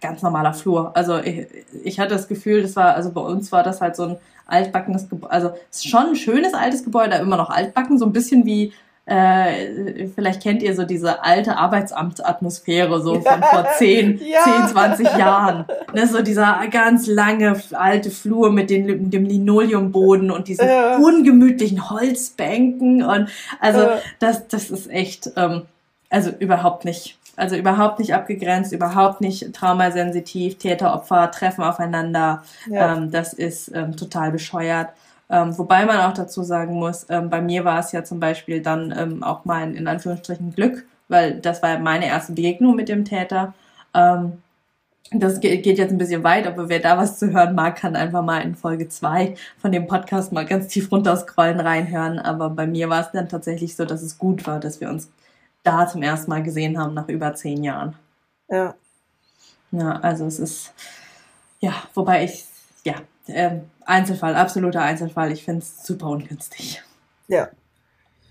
[SPEAKER 2] ganz normaler Flur. Also ich, ich hatte das Gefühl, das war, also bei uns war das halt so ein altbackenes Gebäude, also es ist schon ein schönes altes Gebäude, immer noch altbacken, so ein bisschen wie äh, vielleicht kennt ihr so diese alte Arbeitsamtsatmosphäre so von vor 10, ja. 10 20 Jahren. Ne, so dieser ganz lange alte Flur mit, den, dem Linoleumboden und diesen ja. ungemütlichen Holzbänken und also ja. das, das ist echt, ähm, also überhaupt nicht. Also überhaupt nicht abgegrenzt, überhaupt nicht traumasensitiv, Täter, Opfer treffen aufeinander. Ähm, das ist ähm, total bescheuert. Ähm, wobei man auch dazu sagen muss, ähm, bei mir war es ja zum Beispiel dann ähm, auch mein in Anführungsstrichen Glück, weil das war meine erste Begegnung mit dem Täter. Ähm, das geht jetzt ein bisschen weit, aber wer da was zu hören mag, kann einfach mal in Folge zwei von dem Podcast mal ganz tief runter scrollen reinhören. Aber bei mir war es dann tatsächlich so, dass es gut war, dass wir uns da zum ersten Mal gesehen haben nach über zehn Jahren.
[SPEAKER 1] Ja.
[SPEAKER 2] Ja, also es ist, ja, wobei ich, ja, ähm, Einzelfall, absoluter Einzelfall. Ich finde es super ungünstig.
[SPEAKER 1] Ja.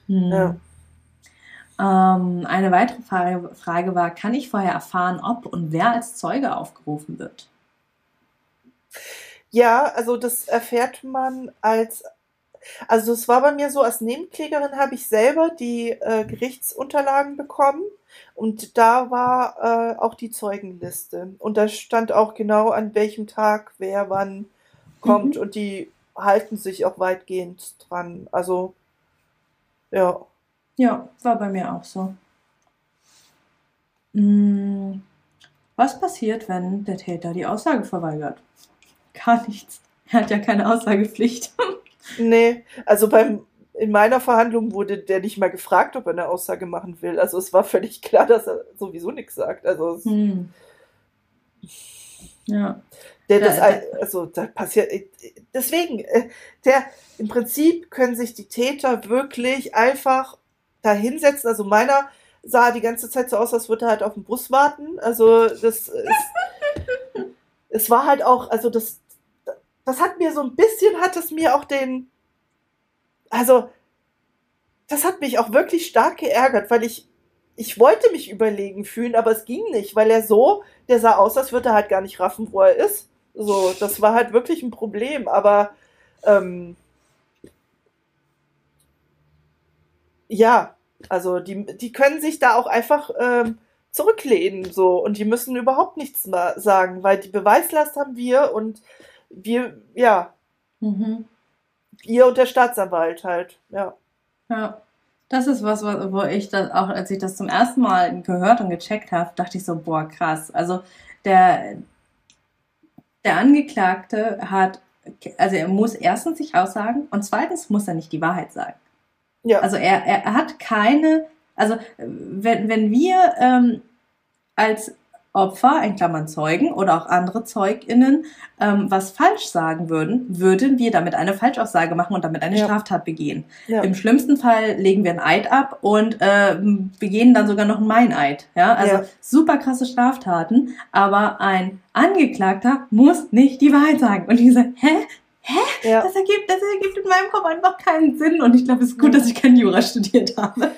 [SPEAKER 1] Hm. ja.
[SPEAKER 2] Ähm, eine weitere Frage, Frage war, kann ich vorher erfahren, ob und wer als Zeuge aufgerufen wird?
[SPEAKER 1] Ja, also das erfährt man als, also es war bei mir so, als Nebenklägerin habe ich selber die äh, Gerichtsunterlagen bekommen und da war äh, auch die Zeugenliste und da stand auch genau an welchem Tag wer wann kommt mhm. und die halten sich auch weitgehend dran. Also, ja.
[SPEAKER 2] Ja, war bei mir auch so. Hm, was passiert, wenn der Täter die Aussage verweigert? Gar nichts. Er hat ja keine Aussagepflicht.
[SPEAKER 1] nee, also beim, in meiner Verhandlung wurde der nicht mal gefragt, ob er eine Aussage machen will. Also es war völlig klar, dass er sowieso nichts sagt. Also hm.
[SPEAKER 2] ja.
[SPEAKER 1] Der das, also da passiert, äh, deswegen, äh, der, im Prinzip können sich die Täter wirklich einfach da hinsetzen. Also meiner sah die ganze Zeit so aus, als würde er halt auf den Bus warten. Also das ist, es war halt auch, also das, das hat mir so ein bisschen, hat es mir auch den, also das hat mich auch wirklich stark geärgert, weil ich, ich wollte mich überlegen fühlen, aber es ging nicht, weil er so, der sah aus, als würde er halt gar nicht raffen, wo er ist. So, das war halt wirklich ein Problem, aber ähm, ja, also die, die können sich da auch einfach ähm, zurücklehnen so und die müssen überhaupt nichts mehr sagen, weil die Beweislast haben wir und wir, ja, mhm. ihr und der Staatsanwalt halt, ja.
[SPEAKER 2] Ja. Das ist was, wo ich das auch, als ich das zum ersten Mal gehört und gecheckt habe, dachte ich so, boah, krass. Also der, der Angeklagte hat, also er muss erstens sich aussagen und zweitens muss er nicht die Wahrheit sagen. Ja. Also er, er hat keine, also wenn, wenn wir ähm, als Opfer, in Klammern Zeugen oder auch andere ZeugInnen, ähm, was falsch sagen würden, würden wir damit eine Falschaussage machen und damit eine ja. Straftat begehen. Ja. Im schlimmsten Fall legen wir ein Eid ab und äh, begehen dann sogar noch ein Meineid. Ja, also ja. super krasse Straftaten, aber ein Angeklagter muss nicht die Wahrheit sagen. Und ich sage, hä? Hä? Ja. Das, ergibt, das ergibt in meinem Kopf einfach keinen Sinn. Und ich glaube, es ist gut, dass ich kein Jura studiert habe.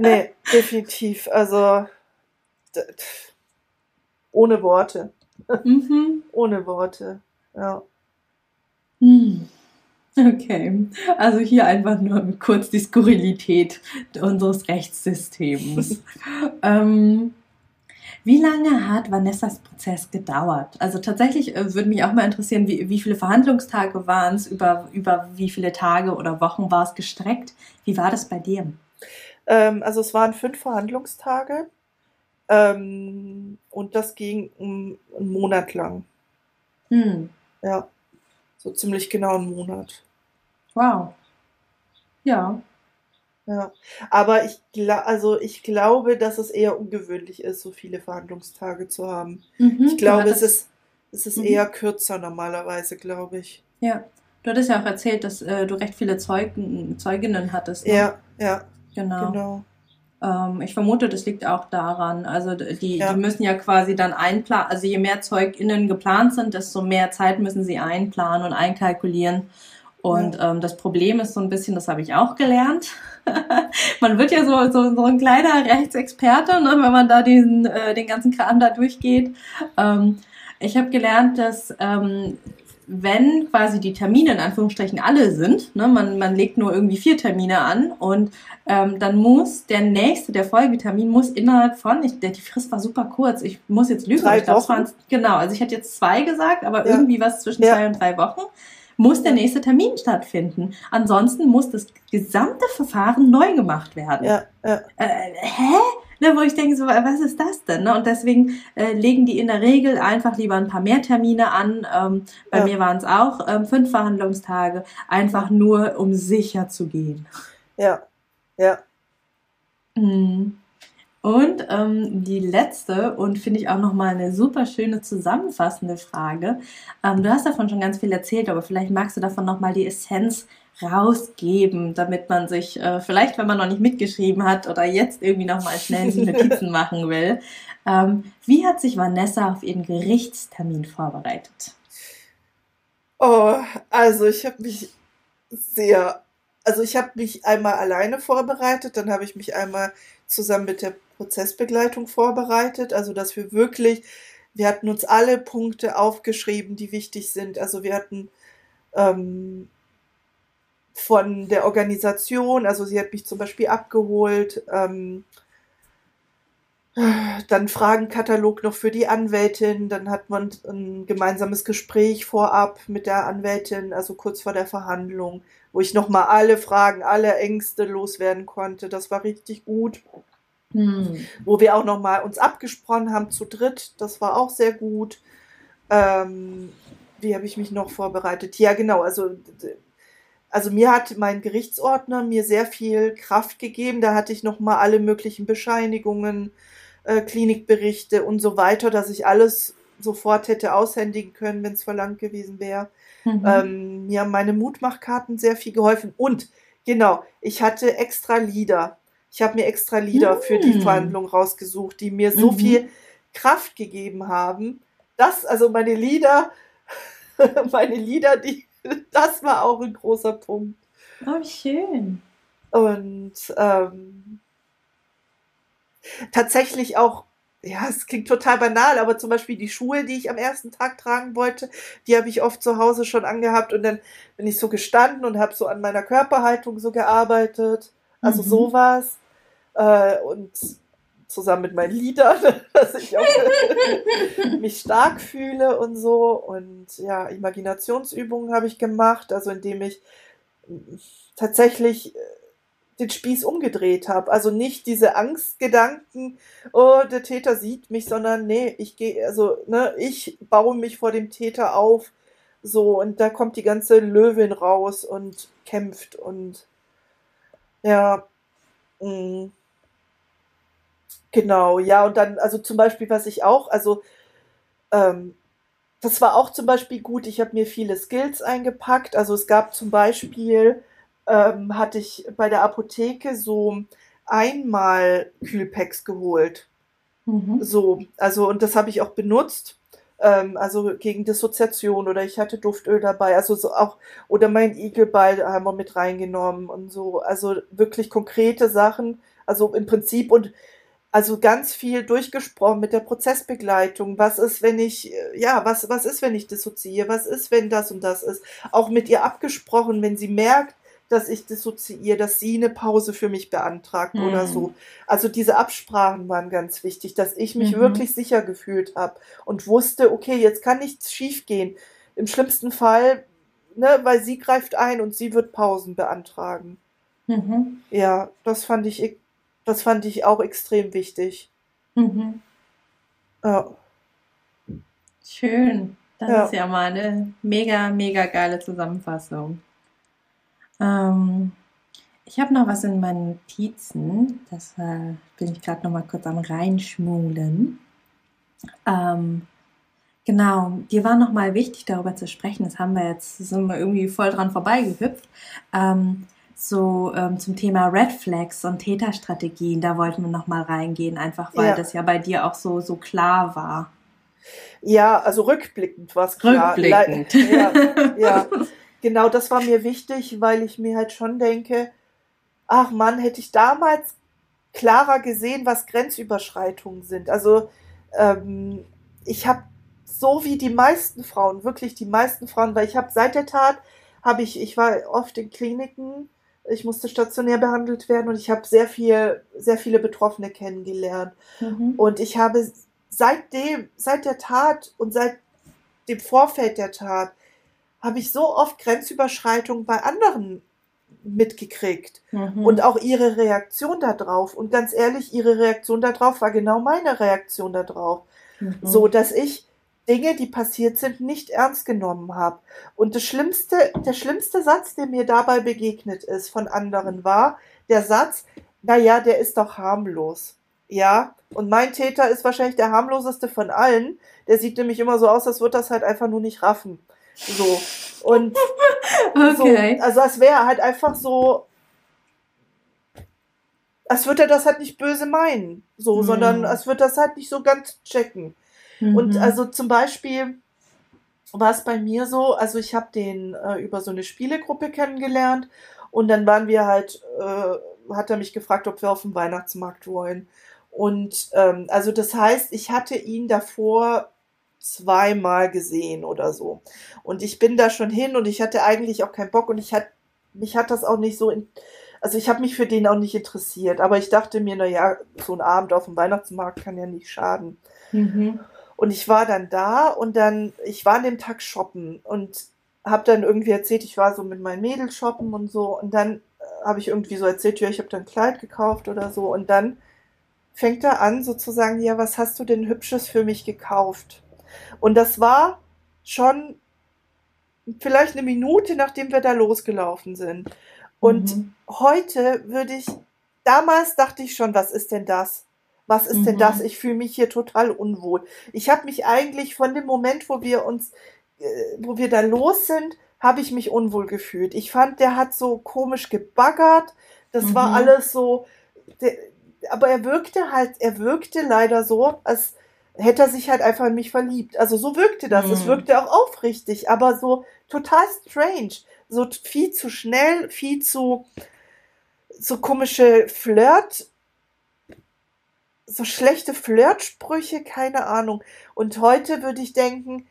[SPEAKER 1] nee, definitiv. Also ohne Worte. Mhm. ohne Worte, ja.
[SPEAKER 2] Hm. Okay, also hier einfach nur kurz die Skurrilität unseres Rechtssystems. ähm, wie lange hat Vanessas Prozess gedauert? Also tatsächlich äh, würde mich auch mal interessieren, wie, wie viele Verhandlungstage waren es, über, über wie viele Tage oder Wochen war es gestreckt? Wie war das bei dir?
[SPEAKER 1] Ähm, also es waren fünf Verhandlungstage. Ähm, und das ging um einen Monat lang. Hm. Ja, so ziemlich genau einen Monat.
[SPEAKER 2] Wow. Ja.
[SPEAKER 1] Ja, aber ich, also ich glaube, dass es eher ungewöhnlich ist, so viele Verhandlungstage zu haben. Mhm, ich glaube, es ist, es ist mhm. eher kürzer normalerweise, glaube ich.
[SPEAKER 2] Ja, du hattest ja auch erzählt, dass äh, du recht viele Zeugen, Zeuginnen hattest.
[SPEAKER 1] Ne? Ja, ja. Genau. genau.
[SPEAKER 2] Ähm, ich vermute, das liegt auch daran. Also die, ja. die müssen ja quasi dann einplanen, also je mehr ZeugInnen geplant sind, desto mehr Zeit müssen sie einplanen und einkalkulieren. Und ja. ähm, das Problem ist so ein bisschen, das habe ich auch gelernt. man wird ja so, so, so ein kleiner Rechtsexperte, ne, wenn man da diesen, äh, den ganzen Kram da durchgeht. Ähm, ich habe gelernt, dass ähm, wenn quasi die Termine in Anführungsstrichen alle sind, ne, man, man legt nur irgendwie vier Termine an und ähm, dann muss der nächste, der Folgetermin muss innerhalb von, ich, der, die Frist war super kurz, ich muss jetzt lügen, drei ich glaube, genau, also ich hätte jetzt zwei gesagt, aber ja. irgendwie was zwischen ja. zwei und drei Wochen muss der nächste Termin stattfinden. Ansonsten muss das gesamte Verfahren neu gemacht werden. Ja, ja. Äh, hä? Ne, wo ich denke, so, was ist das denn? Ne? Und deswegen äh, legen die in der Regel einfach lieber ein paar mehr Termine an. Ähm, bei ja. mir waren es auch ähm, fünf Verhandlungstage, einfach nur um sicher zu gehen.
[SPEAKER 1] Ja, ja.
[SPEAKER 2] Mhm. Und ähm, die letzte und finde ich auch nochmal eine super schöne zusammenfassende Frage. Ähm, du hast davon schon ganz viel erzählt, aber vielleicht magst du davon nochmal die Essenz rausgeben, damit man sich äh, vielleicht, wenn man noch nicht mitgeschrieben hat oder jetzt irgendwie nochmal schnell die Notizen machen will. Ähm, wie hat sich Vanessa auf ihren Gerichtstermin vorbereitet?
[SPEAKER 1] Oh, also ich habe mich sehr, also ich habe mich einmal alleine vorbereitet, dann habe ich mich einmal zusammen mit der Prozessbegleitung vorbereitet, also dass wir wirklich, wir hatten uns alle Punkte aufgeschrieben, die wichtig sind. Also wir hatten ähm, von der Organisation, also sie hat mich zum Beispiel abgeholt, ähm, dann Fragenkatalog noch für die Anwältin, dann hat man ein gemeinsames Gespräch vorab mit der Anwältin, also kurz vor der Verhandlung, wo ich nochmal alle Fragen, alle Ängste loswerden konnte. Das war richtig gut. Hm. Wo wir auch nochmal uns abgesprochen haben zu dritt, das war auch sehr gut. Ähm, wie habe ich mich noch vorbereitet? Ja, genau, also also mir hat mein Gerichtsordner mir sehr viel Kraft gegeben. Da hatte ich nochmal alle möglichen Bescheinigungen, äh, Klinikberichte und so weiter, dass ich alles sofort hätte aushändigen können, wenn es verlangt gewesen wäre. Mhm. Ähm, mir haben meine Mutmachkarten sehr viel geholfen. Und genau, ich hatte extra Lieder. Ich habe mir extra Lieder für die
[SPEAKER 2] Mm.
[SPEAKER 1] Verhandlung rausgesucht, die mir so
[SPEAKER 2] Mhm.
[SPEAKER 1] viel Kraft gegeben haben. Das, also meine Lieder, meine Lieder, die, das war auch ein großer Punkt.
[SPEAKER 2] Oh, schön.
[SPEAKER 1] Und ähm, tatsächlich auch, ja, es klingt total banal, aber zum Beispiel die Schuhe, die ich am ersten Tag tragen wollte, die habe ich oft zu Hause schon angehabt und dann bin ich so gestanden und habe so an meiner Körperhaltung so gearbeitet. Also
[SPEAKER 2] Mhm.
[SPEAKER 1] sowas. Äh, und zusammen mit meinen Liedern, dass ich auch mich stark fühle und so. Und ja, Imaginationsübungen habe ich gemacht, also indem ich mm, tatsächlich äh, den Spieß umgedreht habe. Also nicht diese Angstgedanken, oh, der Täter sieht mich, sondern nee, ich gehe, also, ne, ich baue mich vor dem Täter auf. So, und da kommt die ganze Löwin raus und kämpft und ja, mh. Genau, ja, und dann, also zum Beispiel, was ich auch, also ähm, das war auch zum Beispiel gut, ich habe mir viele Skills eingepackt. Also es gab zum Beispiel, ähm, hatte ich bei der Apotheke so einmal Kühlpacks geholt.
[SPEAKER 2] Mhm.
[SPEAKER 1] So, also und das habe ich auch benutzt. Ähm, also gegen Dissoziation oder ich hatte Duftöl dabei, also so auch, oder mein Igelball haben wir mit reingenommen und so. Also wirklich konkrete Sachen, also im Prinzip und also ganz viel durchgesprochen mit der Prozessbegleitung. Was ist, wenn ich, äh, ja, was, was ist, wenn ich dissoziiere? Was ist, wenn das und das ist? Auch mit ihr abgesprochen, wenn sie merkt, dass ich dissoziiere, dass sie eine Pause für mich beantragt
[SPEAKER 2] Hm.
[SPEAKER 1] oder so. Also diese Absprachen waren ganz wichtig, dass ich mich
[SPEAKER 2] Mhm.
[SPEAKER 1] wirklich sicher gefühlt habe und wusste, okay, jetzt kann nichts schiefgehen. Im schlimmsten Fall, ne, weil sie greift ein und sie wird Pausen beantragen.
[SPEAKER 2] Mhm.
[SPEAKER 1] Ja, das fand ich, das fand ich auch extrem wichtig.
[SPEAKER 2] Mhm.
[SPEAKER 1] Ja.
[SPEAKER 2] Schön. Das
[SPEAKER 1] Ja.
[SPEAKER 2] ist ja mal eine mega, mega geile Zusammenfassung. Ähm, ich habe noch was in meinen Notizen. Das äh, bin ich gerade noch mal kurz am reinschmulen. Ähm, genau, dir war noch mal wichtig, darüber zu sprechen. Das haben wir jetzt, sind wir irgendwie voll dran vorbeigehüpft. Ähm, so ähm, zum Thema Red Flags und Täterstrategien, da wollten wir noch mal reingehen, einfach weil
[SPEAKER 1] Ja.
[SPEAKER 2] das ja bei dir auch so, so klar war.
[SPEAKER 1] Ja, also rückblickend war es klar.
[SPEAKER 2] Rückblickend.
[SPEAKER 1] Le- Ja, ja, genau, das war mir wichtig, weil ich mir halt schon denke, ach Mann, hätte ich damals klarer gesehen, was Grenzüberschreitungen sind. Also ähm, ich habe so wie die meisten Frauen, wirklich die meisten Frauen, weil ich habe seit der Tat, habe ich, ich war oft in Kliniken, ich musste stationär behandelt werden und ich habe sehr viel, sehr viele Betroffene kennengelernt.
[SPEAKER 2] Mhm.
[SPEAKER 1] Und ich habe seitdem, seit der Tat und seit dem Vorfeld der Tat, habe ich so oft Grenzüberschreitungen bei anderen mitgekriegt.
[SPEAKER 2] Mhm.
[SPEAKER 1] Und auch ihre Reaktion darauf. Und ganz ehrlich, ihre Reaktion darauf war genau meine Reaktion darauf.
[SPEAKER 2] Mhm.
[SPEAKER 1] So, dass ich Dinge, die passiert sind, nicht ernst genommen habe. Und das schlimmste, der schlimmste Satz, der mir dabei begegnet ist von anderen, war der Satz, na ja, der ist doch harmlos. Ja, und mein Täter ist wahrscheinlich der harmloseste von allen. Der sieht nämlich immer so aus, als würde das halt einfach nur nicht raffen. So. Und
[SPEAKER 2] okay.
[SPEAKER 1] so, also als wäre er halt einfach so, als würde er das halt nicht böse meinen. So,
[SPEAKER 2] Hm.
[SPEAKER 1] sondern als würde das halt nicht so ganz checken. Und
[SPEAKER 2] Mhm.
[SPEAKER 1] also zum Beispiel war es bei mir so, also ich habe den äh, über so eine Spielegruppe kennengelernt und dann waren wir halt, äh, hat er mich gefragt, ob wir auf den Weihnachtsmarkt wollen. Und ähm, also das heißt, ich hatte ihn davor zweimal gesehen oder so. Und ich bin da schon hin und ich hatte eigentlich auch keinen Bock und ich hat, mich hat das auch nicht so, in, also ich habe mich für den auch nicht interessiert, aber ich dachte mir, na ja, so ein Abend auf dem Weihnachtsmarkt kann ja nicht schaden.
[SPEAKER 2] Mhm.
[SPEAKER 1] Und ich war dann da und dann, ich war an dem Tag shoppen und habe dann irgendwie erzählt, ich war so mit meinen Mädels shoppen und so. Und dann äh, habe ich irgendwie so erzählt, ja, ich habe dann ein Kleid gekauft oder so. Und dann fängt er an, sozusagen, ja, was hast du denn Hübsches für mich gekauft? Und das war schon vielleicht eine Minute, nachdem wir da losgelaufen sind. Und
[SPEAKER 2] Mhm.
[SPEAKER 1] heute würde ich, damals dachte ich schon, was ist denn das? Was ist denn
[SPEAKER 2] Mhm.
[SPEAKER 1] das? Ich fühle mich hier total unwohl. Ich habe mich eigentlich von dem Moment, wo wir uns, äh, wo wir da los sind, habe ich mich unwohl gefühlt. Ich fand, der hat so komisch gebaggert. Das war
[SPEAKER 2] Mhm.
[SPEAKER 1] alles so, der, aber er wirkte halt, er wirkte leider so, als hätte er sich halt einfach in mich verliebt. Also so wirkte das. Mhm. Es wirkte auch aufrichtig, aber so total strange. So viel zu schnell, viel zu so komische Flirt, so schlechte Flirtsprüche, keine Ahnung. Und heute würde ich denken,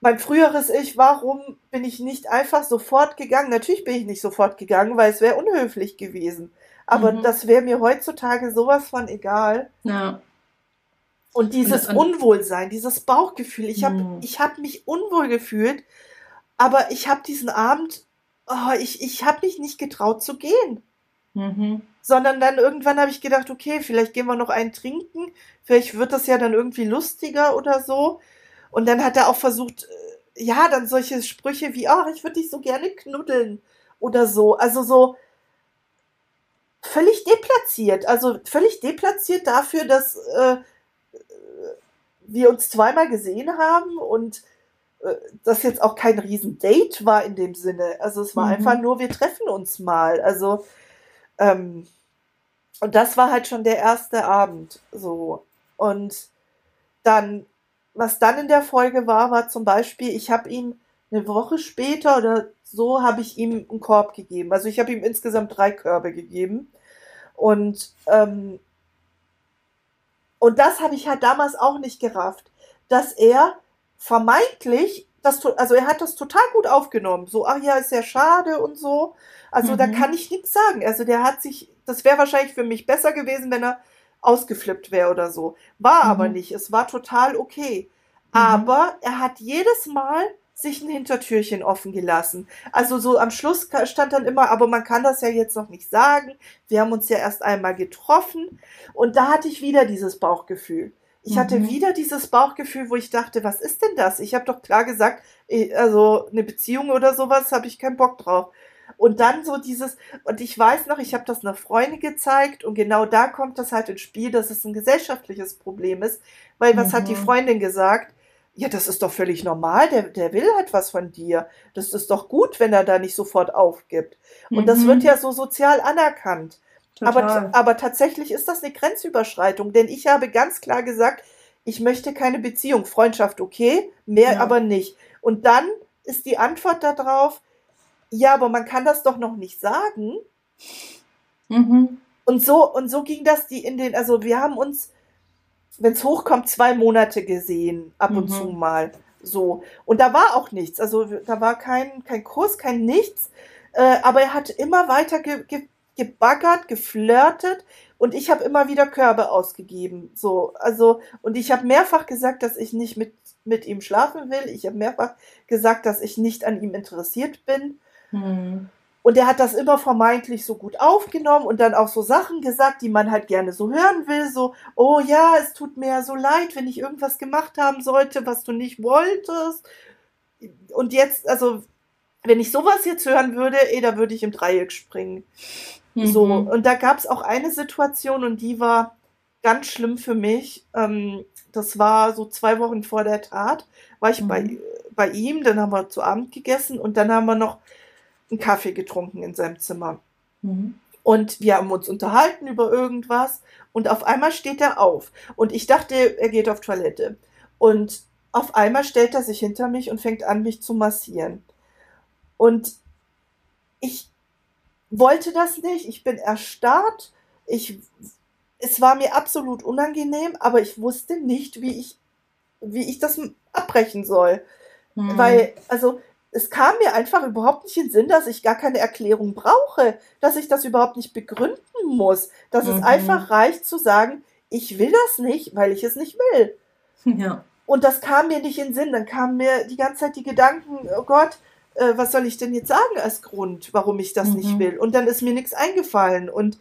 [SPEAKER 1] mein früheres Ich, warum bin ich nicht einfach sofort gegangen? Natürlich bin ich nicht sofort gegangen, weil es wäre unhöflich gewesen. Aber mhm. das wäre mir heutzutage sowas von egal. Ja. Und dieses und, und, Unwohlsein, dieses Bauchgefühl, ich habe mhm. hab mich unwohl gefühlt, aber ich habe diesen Abend, oh, ich, ich habe mich nicht getraut zu gehen. Mhm. Sondern dann irgendwann habe ich gedacht, okay, vielleicht gehen wir noch einen trinken, vielleicht wird das ja dann irgendwie lustiger oder so. Und dann hat er auch versucht, äh, ja, dann solche Sprüche wie, ach, ich würde dich so gerne knuddeln oder so. Also so, völlig deplatziert. Also völlig deplatziert dafür, dass äh, wir uns zweimal gesehen haben und äh, das jetzt auch kein Riesendate war in dem Sinne. Also es war mhm. einfach nur, wir treffen uns mal. Also ähm, und das war halt schon der erste Abend so. Und dann, was dann in der Folge war, war zum Beispiel, ich habe ihm eine Woche später oder so habe ich ihm einen Korb gegeben. Also ich habe ihm insgesamt drei Körbe gegeben. Und, ähm, und das habe ich halt damals auch nicht gerafft, dass er vermeintlich, das, also er hat das total gut aufgenommen. So, ach ja, ist ja schade und so. Also mhm. da kann ich nichts sagen. Also der hat sich, das wäre wahrscheinlich für mich besser gewesen, wenn er ausgeflippt wäre oder so. War mhm. aber nicht. Es war total okay. Mhm. Aber er hat jedes Mal sich ein Hintertürchen offen gelassen. Also so am Schluss stand dann immer, aber man kann das ja jetzt noch nicht sagen. Wir haben uns ja erst einmal getroffen und da hatte ich wieder dieses Bauchgefühl. Ich mhm. hatte wieder dieses Bauchgefühl, wo ich dachte, was ist denn das? Ich habe doch klar gesagt, also eine Beziehung oder sowas habe ich keinen Bock drauf. Und dann so dieses, und ich weiß noch, ich habe das einer Freundin gezeigt und genau da kommt das halt ins Spiel, dass es ein gesellschaftliches Problem ist, weil was mhm. hat die mhm. Freundin gesagt? ja, das ist doch völlig normal, der, der will halt was von dir. Das ist doch gut, wenn er da nicht sofort aufgibt. Und mhm. das wird ja so sozial anerkannt. Aber, aber tatsächlich ist das eine Grenzüberschreitung, denn ich habe ganz klar gesagt, ich möchte keine Beziehung. Freundschaft okay, mehr ja. aber nicht. Und dann ist die Antwort darauf, ja, aber man kann das doch noch nicht sagen. Mhm. Und so, und so ging das die in den, also wir haben uns wenn es hochkommt, zwei Monate gesehen, ab und mhm. zu mal. So. Und da war auch nichts. Also da war kein, kein Kurs, kein nichts. Äh, aber er hat immer weiter ge, ge, gebaggert, geflirtet und ich habe immer wieder Körbe ausgegeben. So, also, und ich habe mehrfach gesagt, dass ich nicht mit, mit ihm schlafen will. Ich habe mehrfach gesagt, dass ich nicht an ihm interessiert bin. Mhm. Und er hat das immer vermeintlich so gut aufgenommen und dann auch so Sachen gesagt, die man halt gerne so hören will. So, oh ja, es tut mir so leid, wenn ich irgendwas gemacht haben sollte, was du nicht wolltest. Und jetzt, also, wenn ich sowas jetzt hören würde, eh, da würde ich im Dreieck springen. Mhm. So, und da gab es auch eine Situation und die war ganz schlimm für mich. Ähm, das war so zwei Wochen vor der Tat, war ich mhm. bei, bei ihm, dann haben wir zu Abend gegessen und dann haben wir noch einen Kaffee getrunken in seinem Zimmer. Mhm. Und wir haben uns unterhalten über irgendwas und auf einmal steht er auf. Und ich dachte, er geht auf Toilette. Und auf einmal stellt er sich hinter mich und fängt an, mich zu massieren. Und ich wollte das nicht. Ich bin erstarrt. Ich, es war mir absolut unangenehm, aber ich wusste nicht, wie ich, wie ich das abbrechen soll. Mhm. Weil, also, es kam mir einfach überhaupt nicht in den Sinn, dass ich gar keine Erklärung brauche, dass ich das überhaupt nicht begründen muss, dass mhm. es einfach reicht zu sagen, ich will das nicht, weil ich es nicht will. Ja. Und das kam mir nicht in den Sinn. Dann kamen mir die ganze Zeit die Gedanken, oh Gott, äh, was soll ich denn jetzt sagen als Grund, warum ich das mhm. nicht will? Und dann ist mir nichts eingefallen. Und,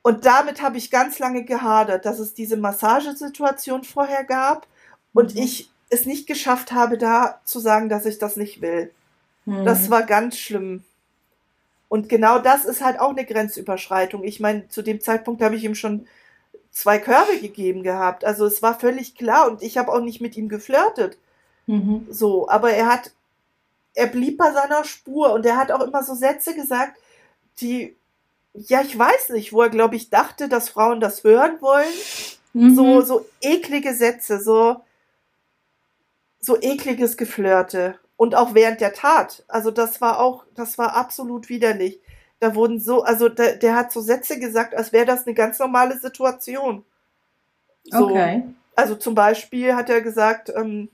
[SPEAKER 1] und damit habe ich ganz lange gehadert, dass es diese Massagesituation vorher gab. Und mhm. ich es nicht geschafft habe, da zu sagen, dass ich das nicht will. Hm. Das war ganz schlimm. Und genau das ist halt auch eine Grenzüberschreitung. Ich meine, zu dem Zeitpunkt habe ich ihm schon zwei Körbe gegeben gehabt. Also es war völlig klar und ich habe auch nicht mit ihm geflirtet. Mhm. So, aber er hat, er blieb bei seiner Spur und er hat auch immer so Sätze gesagt, die ja, ich weiß nicht, wo er, glaube ich, dachte, dass Frauen das hören wollen. Mhm. So, so eklige Sätze, so, so ekliges Geflirte. Und auch während der Tat. Also das war auch, das war absolut widerlich. Da wurden so, also der, der hat so Sätze gesagt, als wäre das eine ganz normale Situation. So. Okay. Also zum Beispiel hat er gesagt, ähm,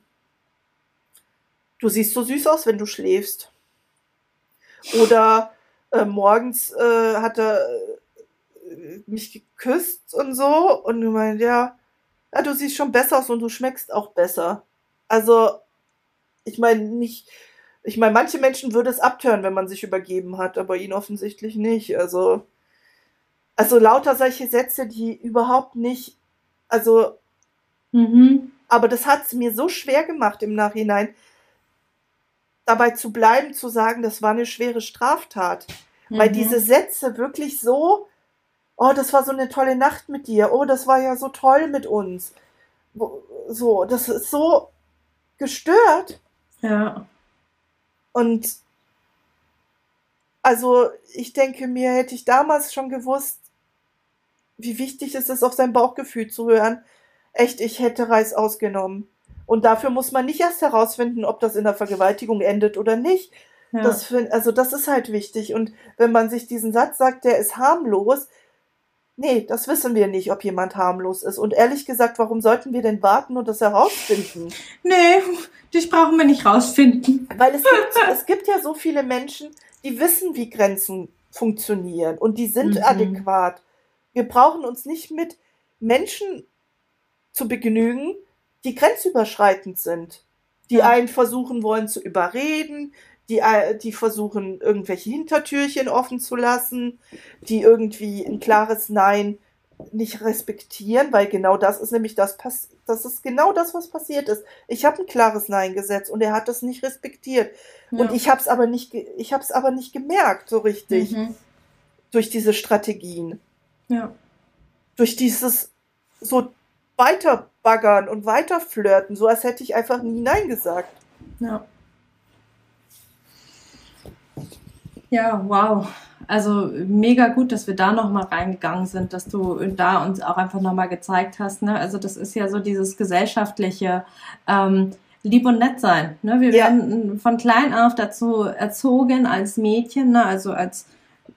[SPEAKER 1] du siehst so süß aus, wenn du schläfst. Oder äh, morgens äh, hat er äh, mich geküsst und so und gemeint, ja, ja, du siehst schon besser aus und du schmeckst auch besser. Also, ich meine nicht, ich meine, manche Menschen würde es abtören, wenn man sich übergeben hat, aber ihn offensichtlich nicht. Also, also lauter solche Sätze, die überhaupt nicht, also, mhm. aber das hat es mir so schwer gemacht im Nachhinein, dabei zu bleiben, zu sagen, das war eine schwere Straftat. Mhm. Weil diese Sätze wirklich so, oh, das war so eine tolle Nacht mit dir, oh, das war ja so toll mit uns. So, das ist so gestört.
[SPEAKER 2] Ja.
[SPEAKER 1] Und also ich denke mir, hätte ich damals schon gewusst, wie wichtig es ist, auf sein Bauchgefühl zu hören. Echt, ich hätte Reis ausgenommen. Und dafür muss man nicht erst herausfinden, ob das in der Vergewaltigung endet oder nicht. Ja. Das find, also das ist halt wichtig. Und wenn man sich diesen Satz sagt, der ist harmlos, nee, das wissen wir nicht, ob jemand harmlos ist. Und ehrlich gesagt, warum sollten wir denn warten und das herausfinden?
[SPEAKER 2] Nee, dich brauchen wir nicht rausfinden.
[SPEAKER 1] Weil es gibt, es gibt ja so viele Menschen, die wissen, wie Grenzen funktionieren und die sind mhm. adäquat. Wir brauchen uns nicht mit Menschen zu begnügen, die grenzüberschreitend sind, die ja. einen versuchen wollen zu überreden, die, äh, die versuchen, irgendwelche Hintertürchen offen zu lassen, die irgendwie ein klares Nein nicht respektieren, weil genau das ist nämlich das, das ist genau das, was passiert ist. Ich habe ein klares Nein gesetzt und er hat das nicht respektiert. Ja. Und ich habe es aber nicht, ich habe es aber nicht gemerkt so richtig mhm. durch diese Strategien.
[SPEAKER 2] Ja.
[SPEAKER 1] Durch dieses so weiterbaggern und weiterflirten, so als hätte ich einfach nie Nein gesagt.
[SPEAKER 2] Ja. Ja, wow. Also mega gut, dass wir da nochmal reingegangen sind, dass du da uns auch einfach nochmal gezeigt hast. Ne? Also das ist ja so dieses gesellschaftliche ähm, Lieb und nett sein. Ne? Wir ja. werden von klein auf dazu erzogen als Mädchen, ne? also als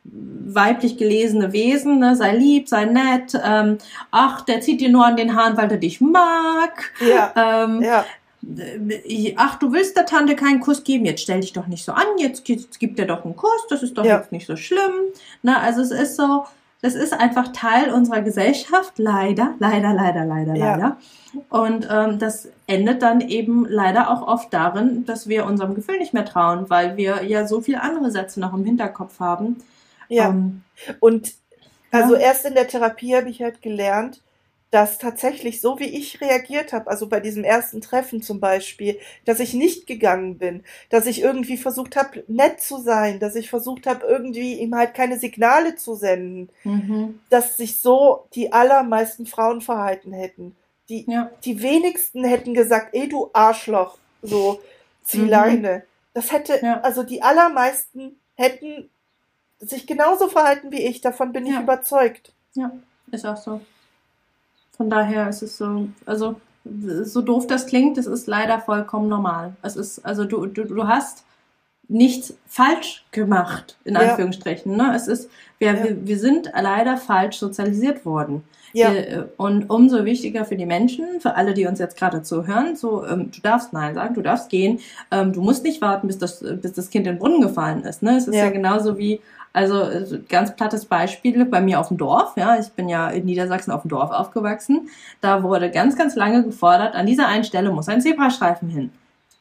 [SPEAKER 2] weiblich gelesene Wesen, ne? sei lieb, sei nett, ähm, ach, der zieht dir nur an den Haaren, weil er dich mag.
[SPEAKER 1] Ja.
[SPEAKER 2] Ähm,
[SPEAKER 1] ja.
[SPEAKER 2] Ach, du willst der Tante keinen Kuss geben, jetzt stell dich doch nicht so an, jetzt, jetzt gibt er doch einen Kuss, das ist doch ja. jetzt nicht so schlimm. Na, also es ist so, das ist einfach Teil unserer Gesellschaft, leider, leider, leider, leider, ja. leider. Und ähm, das endet dann eben leider auch oft darin, dass wir unserem Gefühl nicht mehr trauen, weil wir ja so viele andere Sätze noch im Hinterkopf haben.
[SPEAKER 1] Ja. Ähm, und also ja. erst in der Therapie habe ich halt gelernt, dass tatsächlich so wie ich reagiert habe, also bei diesem ersten Treffen zum Beispiel, dass ich nicht gegangen bin, dass ich irgendwie versucht habe, nett zu sein, dass ich versucht habe, irgendwie ihm halt keine Signale zu senden, mhm. dass sich so die allermeisten Frauen verhalten hätten. Die, ja. die wenigsten hätten gesagt, ey du Arschloch, so zieh mhm. Leine. Das hätte, ja. also die allermeisten hätten sich genauso verhalten wie ich, davon bin ja. ich überzeugt.
[SPEAKER 2] Ja, ist auch so. Von daher ist es so, also so doof das klingt, es ist leider vollkommen normal. Es ist, also du, du, du hast nichts falsch gemacht, in Anführungsstrichen. Ne? Es ist, wir, ja. wir, wir sind leider falsch sozialisiert worden. Ja. Wir, und umso wichtiger für die Menschen, für alle, die uns jetzt gerade zuhören, so, ähm, du darfst Nein sagen, du darfst gehen, ähm, du musst nicht warten, bis das, bis das Kind in den Brunnen gefallen ist. Ne? Es ist ja genauso wie, also ganz plattes Beispiel bei mir auf dem Dorf. Ja, ich bin ja in Niedersachsen auf dem Dorf aufgewachsen. Da wurde ganz, ganz lange gefordert, an dieser einen Stelle muss ein Zebrastreifen hin.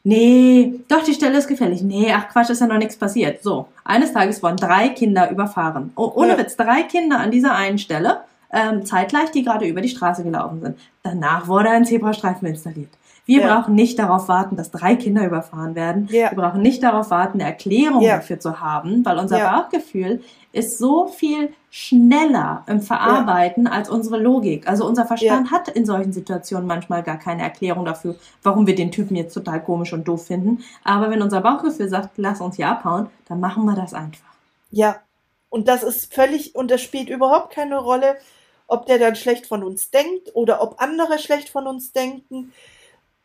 [SPEAKER 2] Nee, doch, die Stelle ist gefährlich. Nee, ach Quatsch, ist ja noch nichts passiert. So, eines Tages wurden drei Kinder überfahren. Oh, ohne ja. Witz, drei Kinder an dieser einen Stelle, ähm, zeitgleich, die gerade über die Straße gelaufen sind. Danach wurde ein Zebrastreifen installiert. Wir ja. brauchen nicht darauf warten, dass drei Kinder überfahren werden. Ja. Wir brauchen nicht darauf warten, eine Erklärung ja. dafür zu haben, weil unser Bauchgefühl ist so viel schneller im Verarbeiten als unsere Logik. Also unser Verstand hat in solchen Situationen manchmal gar keine Erklärung dafür, warum wir den Typen jetzt total komisch und doof finden. Aber wenn unser Bauchgefühl sagt, lass uns hier abhauen, dann machen wir das einfach.
[SPEAKER 1] Ja, Und das ist völlig, und das spielt überhaupt keine Rolle, ob der dann schlecht von uns denkt oder ob andere schlecht von uns denken,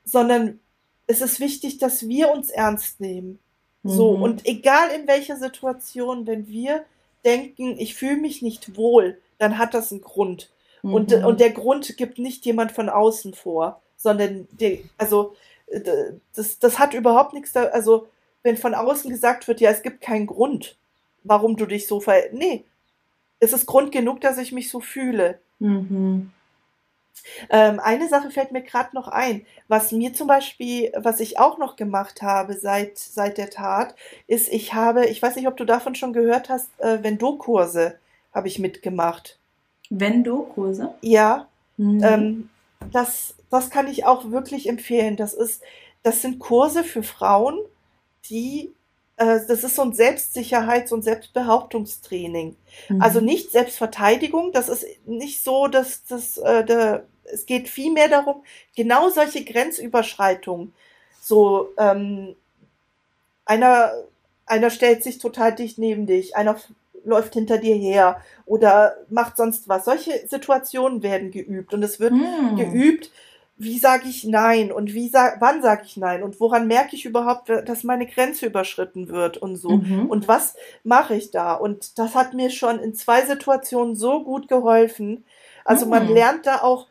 [SPEAKER 1] sondern es ist wichtig, dass wir uns ernst nehmen. So,
[SPEAKER 2] Mhm.
[SPEAKER 1] und egal in welcher Situation, wenn wir denken, ich fühle mich nicht wohl, dann hat das einen Grund. Und,
[SPEAKER 2] Mhm.
[SPEAKER 1] und der Grund gibt nicht jemand von außen vor, sondern der, also äh, das, das hat überhaupt nichts da, also wenn von außen gesagt wird, ja, es gibt keinen Grund, warum du dich so ver... Nee, es ist Grund genug, dass ich mich so fühle.
[SPEAKER 2] Mhm.
[SPEAKER 1] Ähm, eine Sache fällt mir gerade noch ein. Was mir zum Beispiel, was ich auch noch gemacht habe seit, seit der Tat, ist, ich habe, ich weiß nicht, ob du davon schon gehört hast, äh, Vendo-Kurse habe ich mitgemacht.
[SPEAKER 2] Vendo-Kurse?
[SPEAKER 1] Ja,
[SPEAKER 2] Mhm.
[SPEAKER 1] ähm, das, das kann ich auch wirklich empfehlen. Das ist, das sind Kurse für Frauen, die, äh, das ist so ein Selbstsicherheits- und Selbstbehauptungstraining.
[SPEAKER 2] Mhm.
[SPEAKER 1] Also nicht Selbstverteidigung, das ist nicht so, dass das, äh, der, es geht vielmehr darum, genau solche Grenzüberschreitungen. So, ähm, einer, einer stellt sich total dicht neben dich, einer läuft hinter dir her oder macht sonst was. Solche Situationen werden geübt und es wird
[SPEAKER 2] Mhm.
[SPEAKER 1] geübt, wie sage ich Nein und wie sag, wann sage ich Nein und woran merke ich überhaupt, dass meine Grenze überschritten wird und so.
[SPEAKER 2] Mhm.
[SPEAKER 1] Und was mache ich da? Und das hat mir schon in zwei Situationen so gut geholfen. Also man
[SPEAKER 2] Mhm.
[SPEAKER 1] lernt da auch,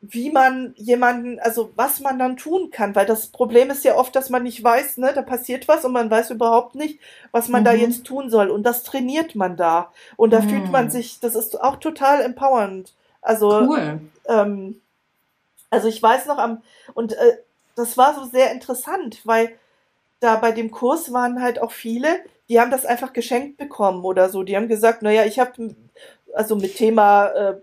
[SPEAKER 1] wie man jemanden, also was man dann tun kann, weil das Problem ist ja oft, dass man nicht weiß, ne, da passiert was und man weiß überhaupt nicht, was man da
[SPEAKER 2] Mhm.
[SPEAKER 1] jetzt tun soll. Und das trainiert man da. Und da fühlt man
[SPEAKER 2] Mhm.
[SPEAKER 1] sich, das ist auch total empowernd. Also
[SPEAKER 2] Cool.
[SPEAKER 1] ähm, also ich weiß noch am, und äh, das war so sehr interessant, weil da bei dem Kurs waren halt auch viele, die haben das einfach geschenkt bekommen oder so. Die haben gesagt, naja, ich habe, also mit Thema äh,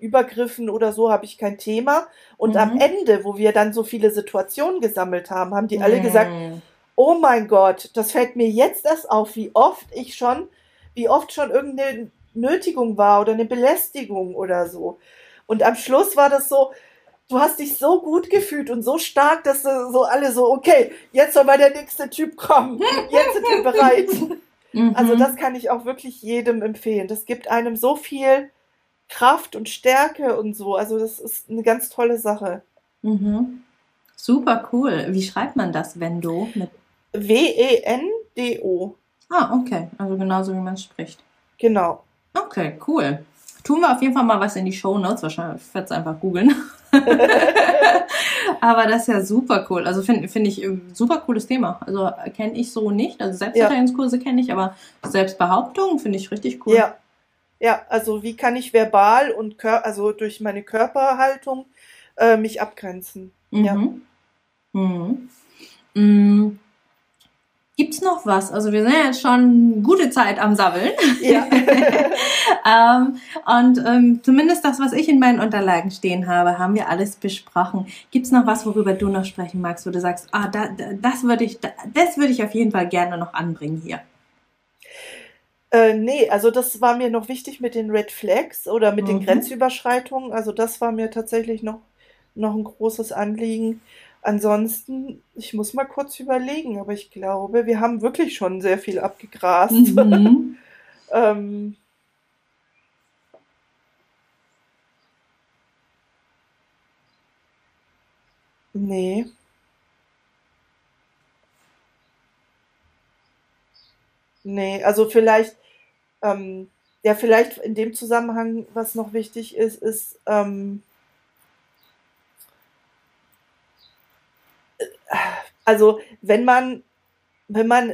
[SPEAKER 1] Übergriffen oder so habe ich kein Thema. Und am
[SPEAKER 2] Mhm.
[SPEAKER 1] Ende, wo wir dann so viele Situationen gesammelt haben, haben die alle gesagt,
[SPEAKER 2] Mhm.
[SPEAKER 1] oh mein Gott, das fällt mir jetzt erst auf, wie oft ich schon, wie oft schon irgendeine Nötigung war oder eine Belästigung oder so. Und am Schluss war das so, du hast dich so gut gefühlt und so stark, dass du so alle so, okay, jetzt soll mal der nächste Typ kommen. Jetzt sind wir bereit.
[SPEAKER 2] Mhm.
[SPEAKER 1] Also das kann ich auch wirklich jedem empfehlen. Das gibt einem so viel Kraft und Stärke und so. Also das ist eine ganz tolle Sache.
[SPEAKER 2] Mhm. Super cool. Wie schreibt man das, Vendo? Mit
[SPEAKER 1] W-E-N-D-O.
[SPEAKER 2] ah, okay. Also genauso wie man es spricht.
[SPEAKER 1] Genau.
[SPEAKER 2] Okay, cool. Tun wir auf jeden Fall mal was in die Show Notes. Wahrscheinlich werde es einfach googeln. Aber das ist ja super cool. Also finde find ich ein super cooles Thema. Also kenne ich so nicht. Also Selbstverteidigungskurse kenne ich, aber Selbstbehauptung finde ich richtig cool.
[SPEAKER 1] Ja. Ja, also wie kann ich verbal und kör also durch meine Körperhaltung äh, mich abgrenzen? Ja.
[SPEAKER 2] Mhm. Mhm. Gibt's noch was? Also wir sind ja jetzt schon gute Zeit am Sabbeln.
[SPEAKER 1] Ja.
[SPEAKER 2] ähm, und ähm, zumindest das, was ich in meinen Unterlagen stehen habe, haben wir alles besprochen. Gibt's noch was, worüber du noch sprechen magst, wo du sagst, ah, da, da, das würde ich, da, das würde ich auf jeden Fall gerne noch anbringen hier.
[SPEAKER 1] Äh, nee, also das war mir noch wichtig mit den Red Flags oder mit den
[SPEAKER 2] Mhm.
[SPEAKER 1] Grenzüberschreitungen. Also das war mir tatsächlich noch, noch ein großes Anliegen. Ansonsten, ich muss mal kurz überlegen, aber ich glaube, wir haben wirklich schon sehr viel abgegrast.
[SPEAKER 2] Mhm.
[SPEAKER 1] Ähm, nee. Nee, also vielleicht, ähm, ja, vielleicht in dem Zusammenhang, was noch wichtig ist, ist, ähm, also wenn man, wenn man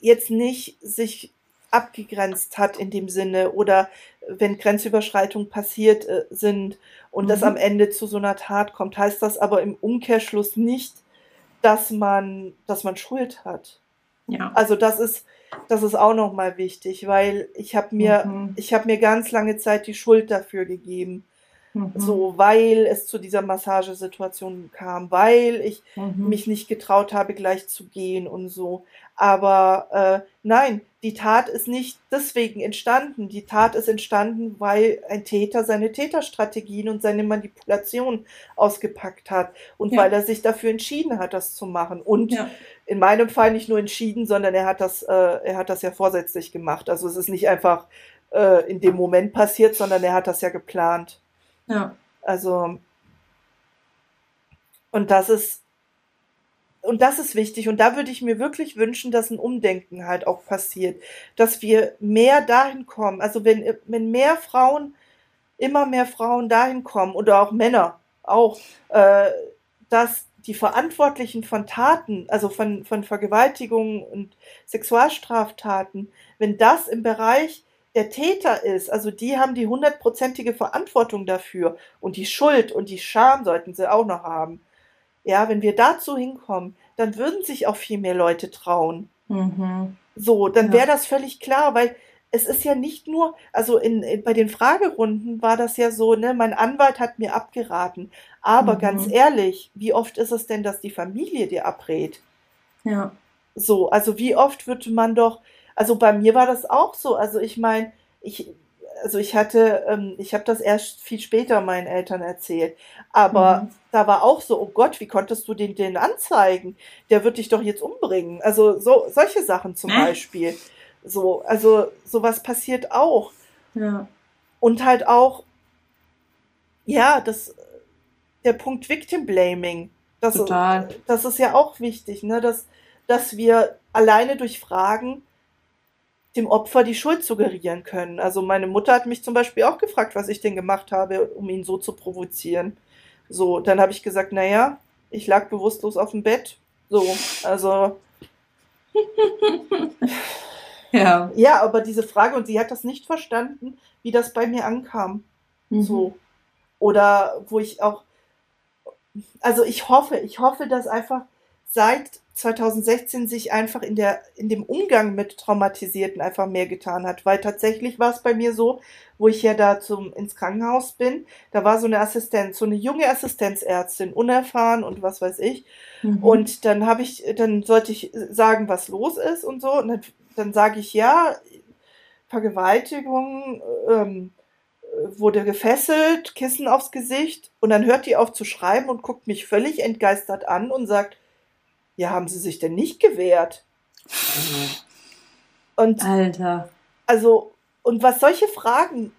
[SPEAKER 1] jetzt nicht sich abgegrenzt hat in dem Sinne oder wenn Grenzüberschreitungen passiert äh, sind und das
[SPEAKER 2] Mhm.
[SPEAKER 1] am Ende zu so einer Tat kommt, heißt das aber im Umkehrschluss nicht, dass man, dass man Schuld hat.
[SPEAKER 2] Ja.
[SPEAKER 1] Also das ist, das ist auch nochmal wichtig, weil ich habe mir,
[SPEAKER 2] Mhm.
[SPEAKER 1] ich habe mir ganz lange Zeit die Schuld dafür gegeben.
[SPEAKER 2] Mhm.
[SPEAKER 1] So, weil es zu dieser Massagesituation kam, weil ich
[SPEAKER 2] Mhm.
[SPEAKER 1] mich nicht getraut habe, gleich zu gehen und so. Aber äh, nein, die Tat ist nicht deswegen entstanden. Die Tat ist entstanden, weil ein Täter seine Täterstrategien und seine Manipulation ausgepackt hat und ja. weil er sich dafür entschieden hat, das zu machen. Und ja. in meinem Fall nicht nur entschieden, sondern er hat das, äh, er hat das ja vorsätzlich gemacht. Also es ist nicht einfach äh, in dem Moment passiert, sondern er hat das ja geplant. Ja. Also und das ist und das ist wichtig. Und da würde ich mir wirklich wünschen, dass ein Umdenken halt auch passiert, dass wir mehr dahin kommen. Also wenn, wenn mehr Frauen, immer mehr Frauen dahin kommen oder auch Männer auch, äh, dass die Verantwortlichen von Taten, also von, von Vergewaltigungen und Sexualstraftaten, wenn das im Bereich der Täter ist, also die haben die hundertprozentige Verantwortung dafür und die Schuld und die Scham sollten sie auch noch haben. Ja, wenn wir dazu hinkommen, dann würden sich auch viel mehr Leute trauen. Mhm. So, dann ja. wäre das völlig klar, weil es ist ja nicht nur, also in, in, bei den Fragerunden war das ja so, ne, mein Anwalt hat mir abgeraten. Aber mhm. ganz ehrlich, wie oft ist es denn, dass die Familie dir abrät? Ja. So, also wie oft würde man doch, also bei mir war das auch so. Also ich meine, ich, also ich hatte, ähm, ich habe das erst viel später meinen Eltern erzählt, aber mhm. da war auch so, oh Gott, wie konntest du den den anzeigen? Der wird dich doch jetzt umbringen. Also so solche Sachen zum äh? Beispiel. So, also sowas passiert auch. Ja. Und halt auch, ja, das, der Punkt Victim Blaming. Das, Total. das ist ja auch wichtig, ne, dass, dass wir alleine durch Fragen dem Opfer die Schuld suggerieren können. Also meine Mutter hat mich zum Beispiel auch gefragt, was ich denn gemacht habe, um ihn so zu provozieren. So, dann habe ich gesagt, naja, ich lag bewusstlos auf dem Bett. So, also. ja. Ja, aber diese Frage, und sie hat das nicht verstanden, wie das bei mir ankam. Mhm. So. Oder wo ich auch. Also ich hoffe, ich hoffe, dass einfach seit 2016 sich einfach in der, in dem Umgang mit Traumatisierten einfach mehr getan hat. Weil tatsächlich war es bei mir so, wo ich ja da zum, ins Krankenhaus bin, da war so eine Assistenz, so eine junge Assistenzärztin, unerfahren und was weiß ich. Mhm. Und dann habe ich, dann sollte ich sagen, was los ist und so. Und dann, dann sage ich ja, Vergewaltigung, ähm, wurde gefesselt, Kissen aufs Gesicht und dann hört die auf zu schreiben und guckt mich völlig entgeistert an und sagt, ja, haben sie sich denn nicht gewehrt? Und Alter. Also, und was solche Fragen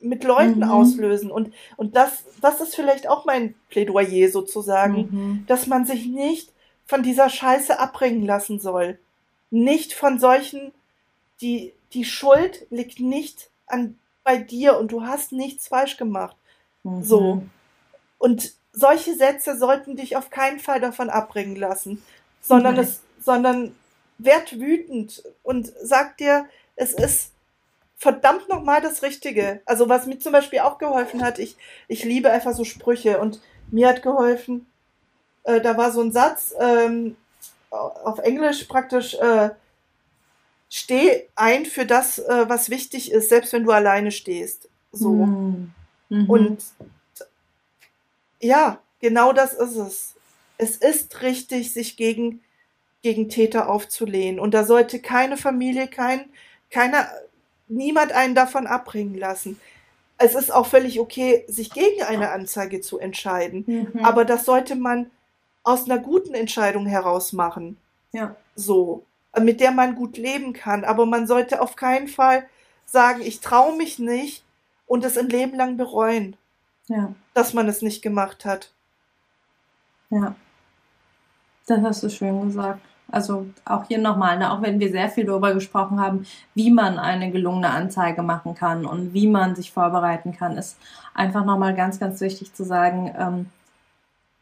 [SPEAKER 1] mit Leuten mhm. auslösen und, und das, das ist vielleicht auch mein Plädoyer sozusagen, mhm. dass man sich nicht von dieser Scheiße abbringen lassen soll. Nicht von solchen, die, die Schuld liegt nicht an, bei dir und du hast nichts falsch gemacht. Mhm. So. Und solche Sätze sollten dich auf keinen Fall davon abbringen lassen, sondern Nein. es, sondern werd wütend und sag dir, es ist verdammt nochmal das Richtige. Also was mir zum Beispiel auch geholfen hat, ich, ich liebe einfach so Sprüche und mir hat geholfen, äh, da war so ein Satz ähm, auf Englisch praktisch, äh, steh ein für das, äh, was wichtig ist, selbst wenn du alleine stehst. So. Mhm. Mhm. Und ja, genau das ist es. Es ist richtig, sich gegen, gegen Täter aufzulehnen. Und da sollte keine Familie, kein, keiner, niemand einen davon abbringen lassen. Es ist auch völlig okay, sich gegen eine Anzeige zu entscheiden. Mhm. Aber das sollte man aus einer guten Entscheidung heraus machen. Ja. So. Mit der man gut leben kann. Aber man sollte auf keinen Fall sagen, ich traue mich nicht und es ein Leben lang bereuen ja. dass man es nicht gemacht hat.
[SPEAKER 2] Ja, das hast du schön gesagt. Also auch hier nochmal, ne, auch wenn wir sehr viel darüber gesprochen haben, wie man eine gelungene Anzeige machen kann und wie man sich vorbereiten kann, ist einfach nochmal ganz, ganz wichtig zu sagen, ähm,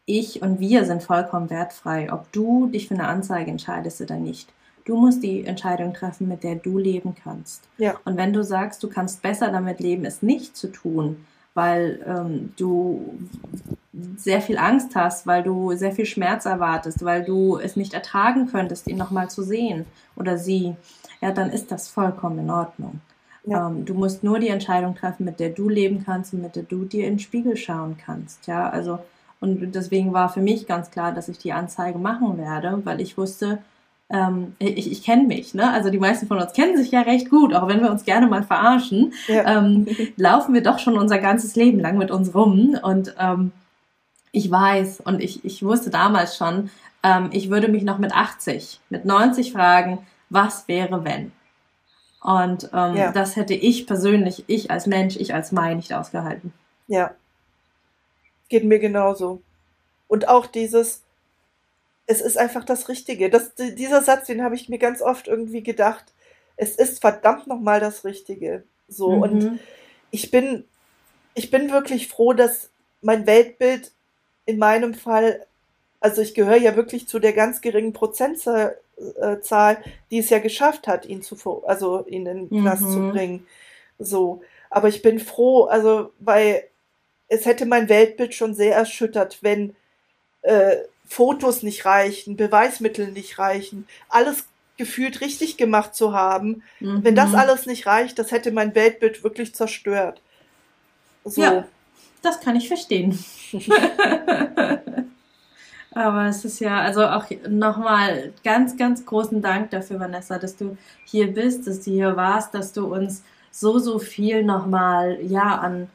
[SPEAKER 2] ich und wir sind vollkommen wertfrei, ob du dich für eine Anzeige entscheidest oder nicht. Du musst die Entscheidung treffen, mit der du leben kannst. Ja. Und wenn du sagst, du kannst besser damit leben, es nicht zu tun, weil ähm, du sehr viel Angst hast, weil du sehr viel Schmerz erwartest, weil du es nicht ertragen könntest, ihn nochmal zu sehen oder sie, ja, dann ist das vollkommen in Ordnung. Ja. Ähm, du musst nur die Entscheidung treffen, mit der du leben kannst und mit der du dir in den Spiegel schauen kannst. Ja, also, und deswegen war für mich ganz klar, dass ich die Anzeige machen werde, weil ich wusste, ähm, ich, ich kenne mich, ne? Also die meisten von uns kennen sich ja recht gut, auch wenn wir uns gerne mal verarschen, ja. ähm, laufen wir doch schon unser ganzes Leben lang mit uns rum. Und ähm, ich weiß und ich, ich wusste damals schon, ähm, ich würde mich noch mit 80, mit 90 fragen, was wäre wenn? Und ähm, ja. das hätte ich persönlich, ich als Mensch, ich als Mai nicht ausgehalten.
[SPEAKER 1] Ja. Geht mir genauso. Und auch dieses, es ist einfach das Richtige. Das, dieser Satz, den habe ich mir ganz oft irgendwie gedacht. Es ist verdammt nochmal das Richtige. So. Mhm. Und ich bin, ich bin wirklich froh, dass mein Weltbild in meinem Fall, also ich gehöre ja wirklich zu der ganz geringen Prozentzahl, die es ja geschafft hat, ihn zu, also ihn in den Knast mhm. zu bringen. So. Aber ich bin froh, also, weil es hätte mein Weltbild schon sehr erschüttert, wenn äh, Fotos nicht reichen, Beweismittel nicht reichen, alles gefühlt richtig gemacht zu haben. Mhm. Wenn das mhm. alles nicht reicht, das hätte mein Weltbild wirklich zerstört.
[SPEAKER 2] So. Ja, das kann ich verstehen. Aber es ist ja, also auch nochmal ganz, ganz großen Dank dafür, Vanessa, dass du hier bist, dass du hier warst, dass du uns so, so viel nochmal, ja, an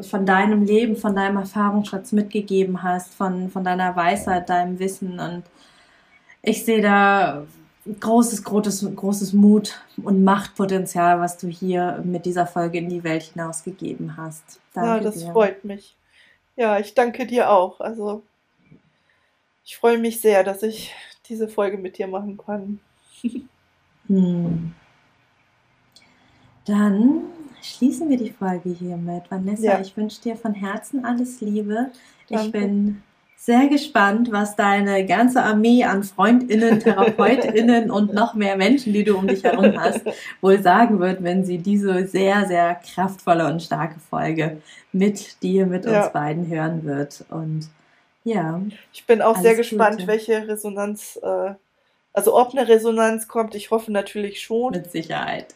[SPEAKER 2] von deinem Leben, von deinem Erfahrungsschatz mitgegeben hast, von, von deiner Weisheit, deinem Wissen. Und ich sehe da großes, großes, großes Mut und Machtpotenzial, was du hier mit dieser Folge in die Welt hinausgegeben hast.
[SPEAKER 1] Danke ja, das dir. freut mich. Ja, ich danke dir auch. Also ich freue mich sehr, dass ich diese Folge mit dir machen kann. hm.
[SPEAKER 2] Dann schließen wir die Folge hiermit. Vanessa, ja. ich wünsche dir von Herzen alles Liebe. Danke. Ich bin sehr gespannt, was deine ganze Armee an Freundinnen, Therapeutinnen und noch mehr Menschen, die du um dich herum hast, wohl sagen wird, wenn sie diese sehr, sehr kraftvolle und starke Folge mit dir, mit ja. uns beiden hören wird. Und ja.
[SPEAKER 1] Ich bin auch sehr gespannt, Gute. welche Resonanz, äh, also ob eine Resonanz kommt. Ich hoffe natürlich schon.
[SPEAKER 2] Mit Sicherheit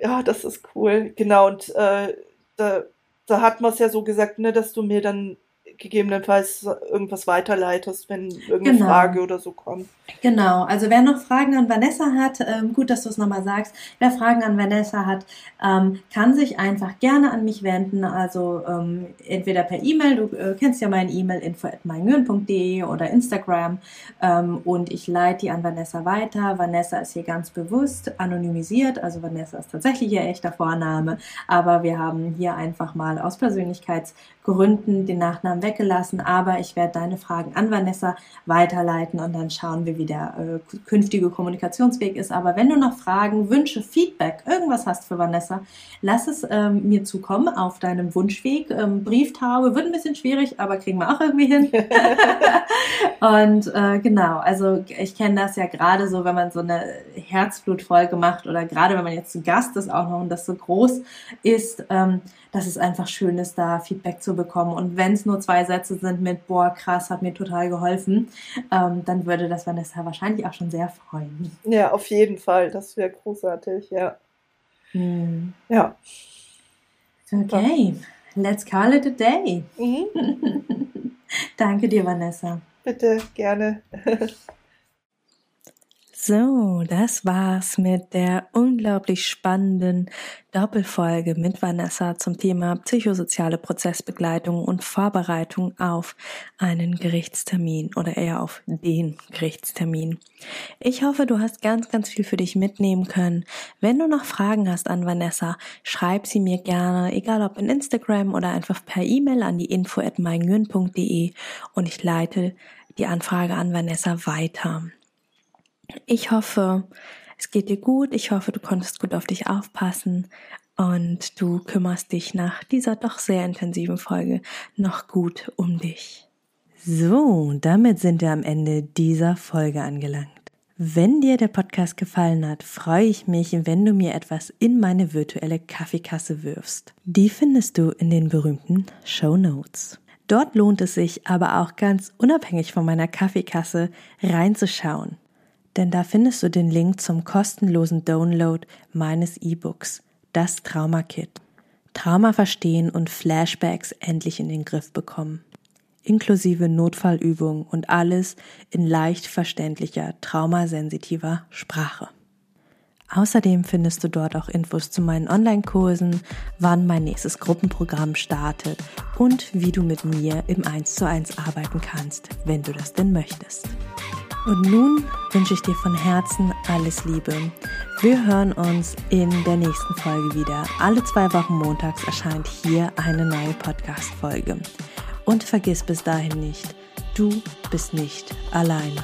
[SPEAKER 1] ja, das ist cool. Genau, und äh, da, da hat man es ja so gesagt, ne, dass du mir dann gegebenenfalls irgendwas weiterleitest, wenn irgendeine genau. Frage oder so kommt.
[SPEAKER 2] Genau, also wer noch Fragen an Vanessa hat, ähm, gut, dass du es nochmal sagst, wer Fragen an Vanessa hat, ähm, kann sich einfach gerne an mich wenden, also ähm, entweder per E-Mail, du äh, kennst ja mein E-Mail info at oder Instagram ähm, und ich leite die an Vanessa weiter. Vanessa ist hier ganz bewusst anonymisiert, also Vanessa ist tatsächlich ihr echter Vorname, aber wir haben hier einfach mal aus Persönlichkeitsgründen den Nachnamen weggelassen, aber ich werde deine Fragen an Vanessa weiterleiten und dann schauen wir, wie der äh, künftige Kommunikationsweg ist. Aber wenn du noch Fragen, Wünsche, Feedback, irgendwas hast für Vanessa, lass es ähm, mir zukommen auf deinem Wunschweg. Ähm, Brieftaube wird ein bisschen schwierig, aber kriegen wir auch irgendwie hin. und äh, genau, also ich kenne das ja gerade so, wenn man so eine Herzblutfolge macht oder gerade wenn man jetzt ein Gast ist auch noch und das so groß ist, ähm, dass es einfach schön ist, da Feedback zu bekommen. Und wenn es nur zwei Sätze sind mit, boah, krass, hat mir total geholfen, ähm, dann würde das Vanessa wahrscheinlich auch schon sehr freuen.
[SPEAKER 1] Ja, auf jeden Fall. Das wäre großartig, ja. Hm. Ja.
[SPEAKER 2] Okay, let's call it a day. Mhm. Danke dir, Vanessa.
[SPEAKER 1] Bitte, gerne.
[SPEAKER 4] So, das war's mit der unglaublich spannenden Doppelfolge mit Vanessa zum Thema psychosoziale Prozessbegleitung und Vorbereitung auf einen Gerichtstermin oder eher auf den Gerichtstermin. Ich hoffe, du hast ganz, ganz viel für dich mitnehmen können. Wenn du noch Fragen hast an Vanessa, schreib sie mir gerne, egal ob in Instagram oder einfach per E-Mail an die info at und ich leite die Anfrage an Vanessa weiter. Ich hoffe, es geht dir gut. Ich hoffe, du konntest gut auf dich aufpassen und du kümmerst dich nach dieser doch sehr intensiven Folge noch gut um dich. So, damit sind wir am Ende dieser Folge angelangt. Wenn dir der Podcast gefallen hat, freue ich mich, wenn du mir etwas in meine virtuelle Kaffeekasse wirfst. Die findest du in den berühmten Show Notes. Dort lohnt es sich aber auch ganz unabhängig von meiner Kaffeekasse reinzuschauen denn da findest du den Link zum kostenlosen Download meines E-Books, das Trauma Kit. Trauma verstehen und Flashbacks endlich in den Griff bekommen.
[SPEAKER 2] inklusive Notfallübungen und alles in leicht verständlicher, traumasensitiver Sprache. Außerdem findest du dort auch Infos zu meinen Online-Kursen, wann mein nächstes Gruppenprogramm startet und wie du mit mir im 1 zu 1 arbeiten kannst, wenn du das denn möchtest. Und nun wünsche ich dir von Herzen alles Liebe. Wir hören uns in der nächsten Folge wieder. Alle zwei Wochen montags erscheint hier eine neue Podcast-Folge. Und vergiss bis dahin nicht, du bist nicht alleine.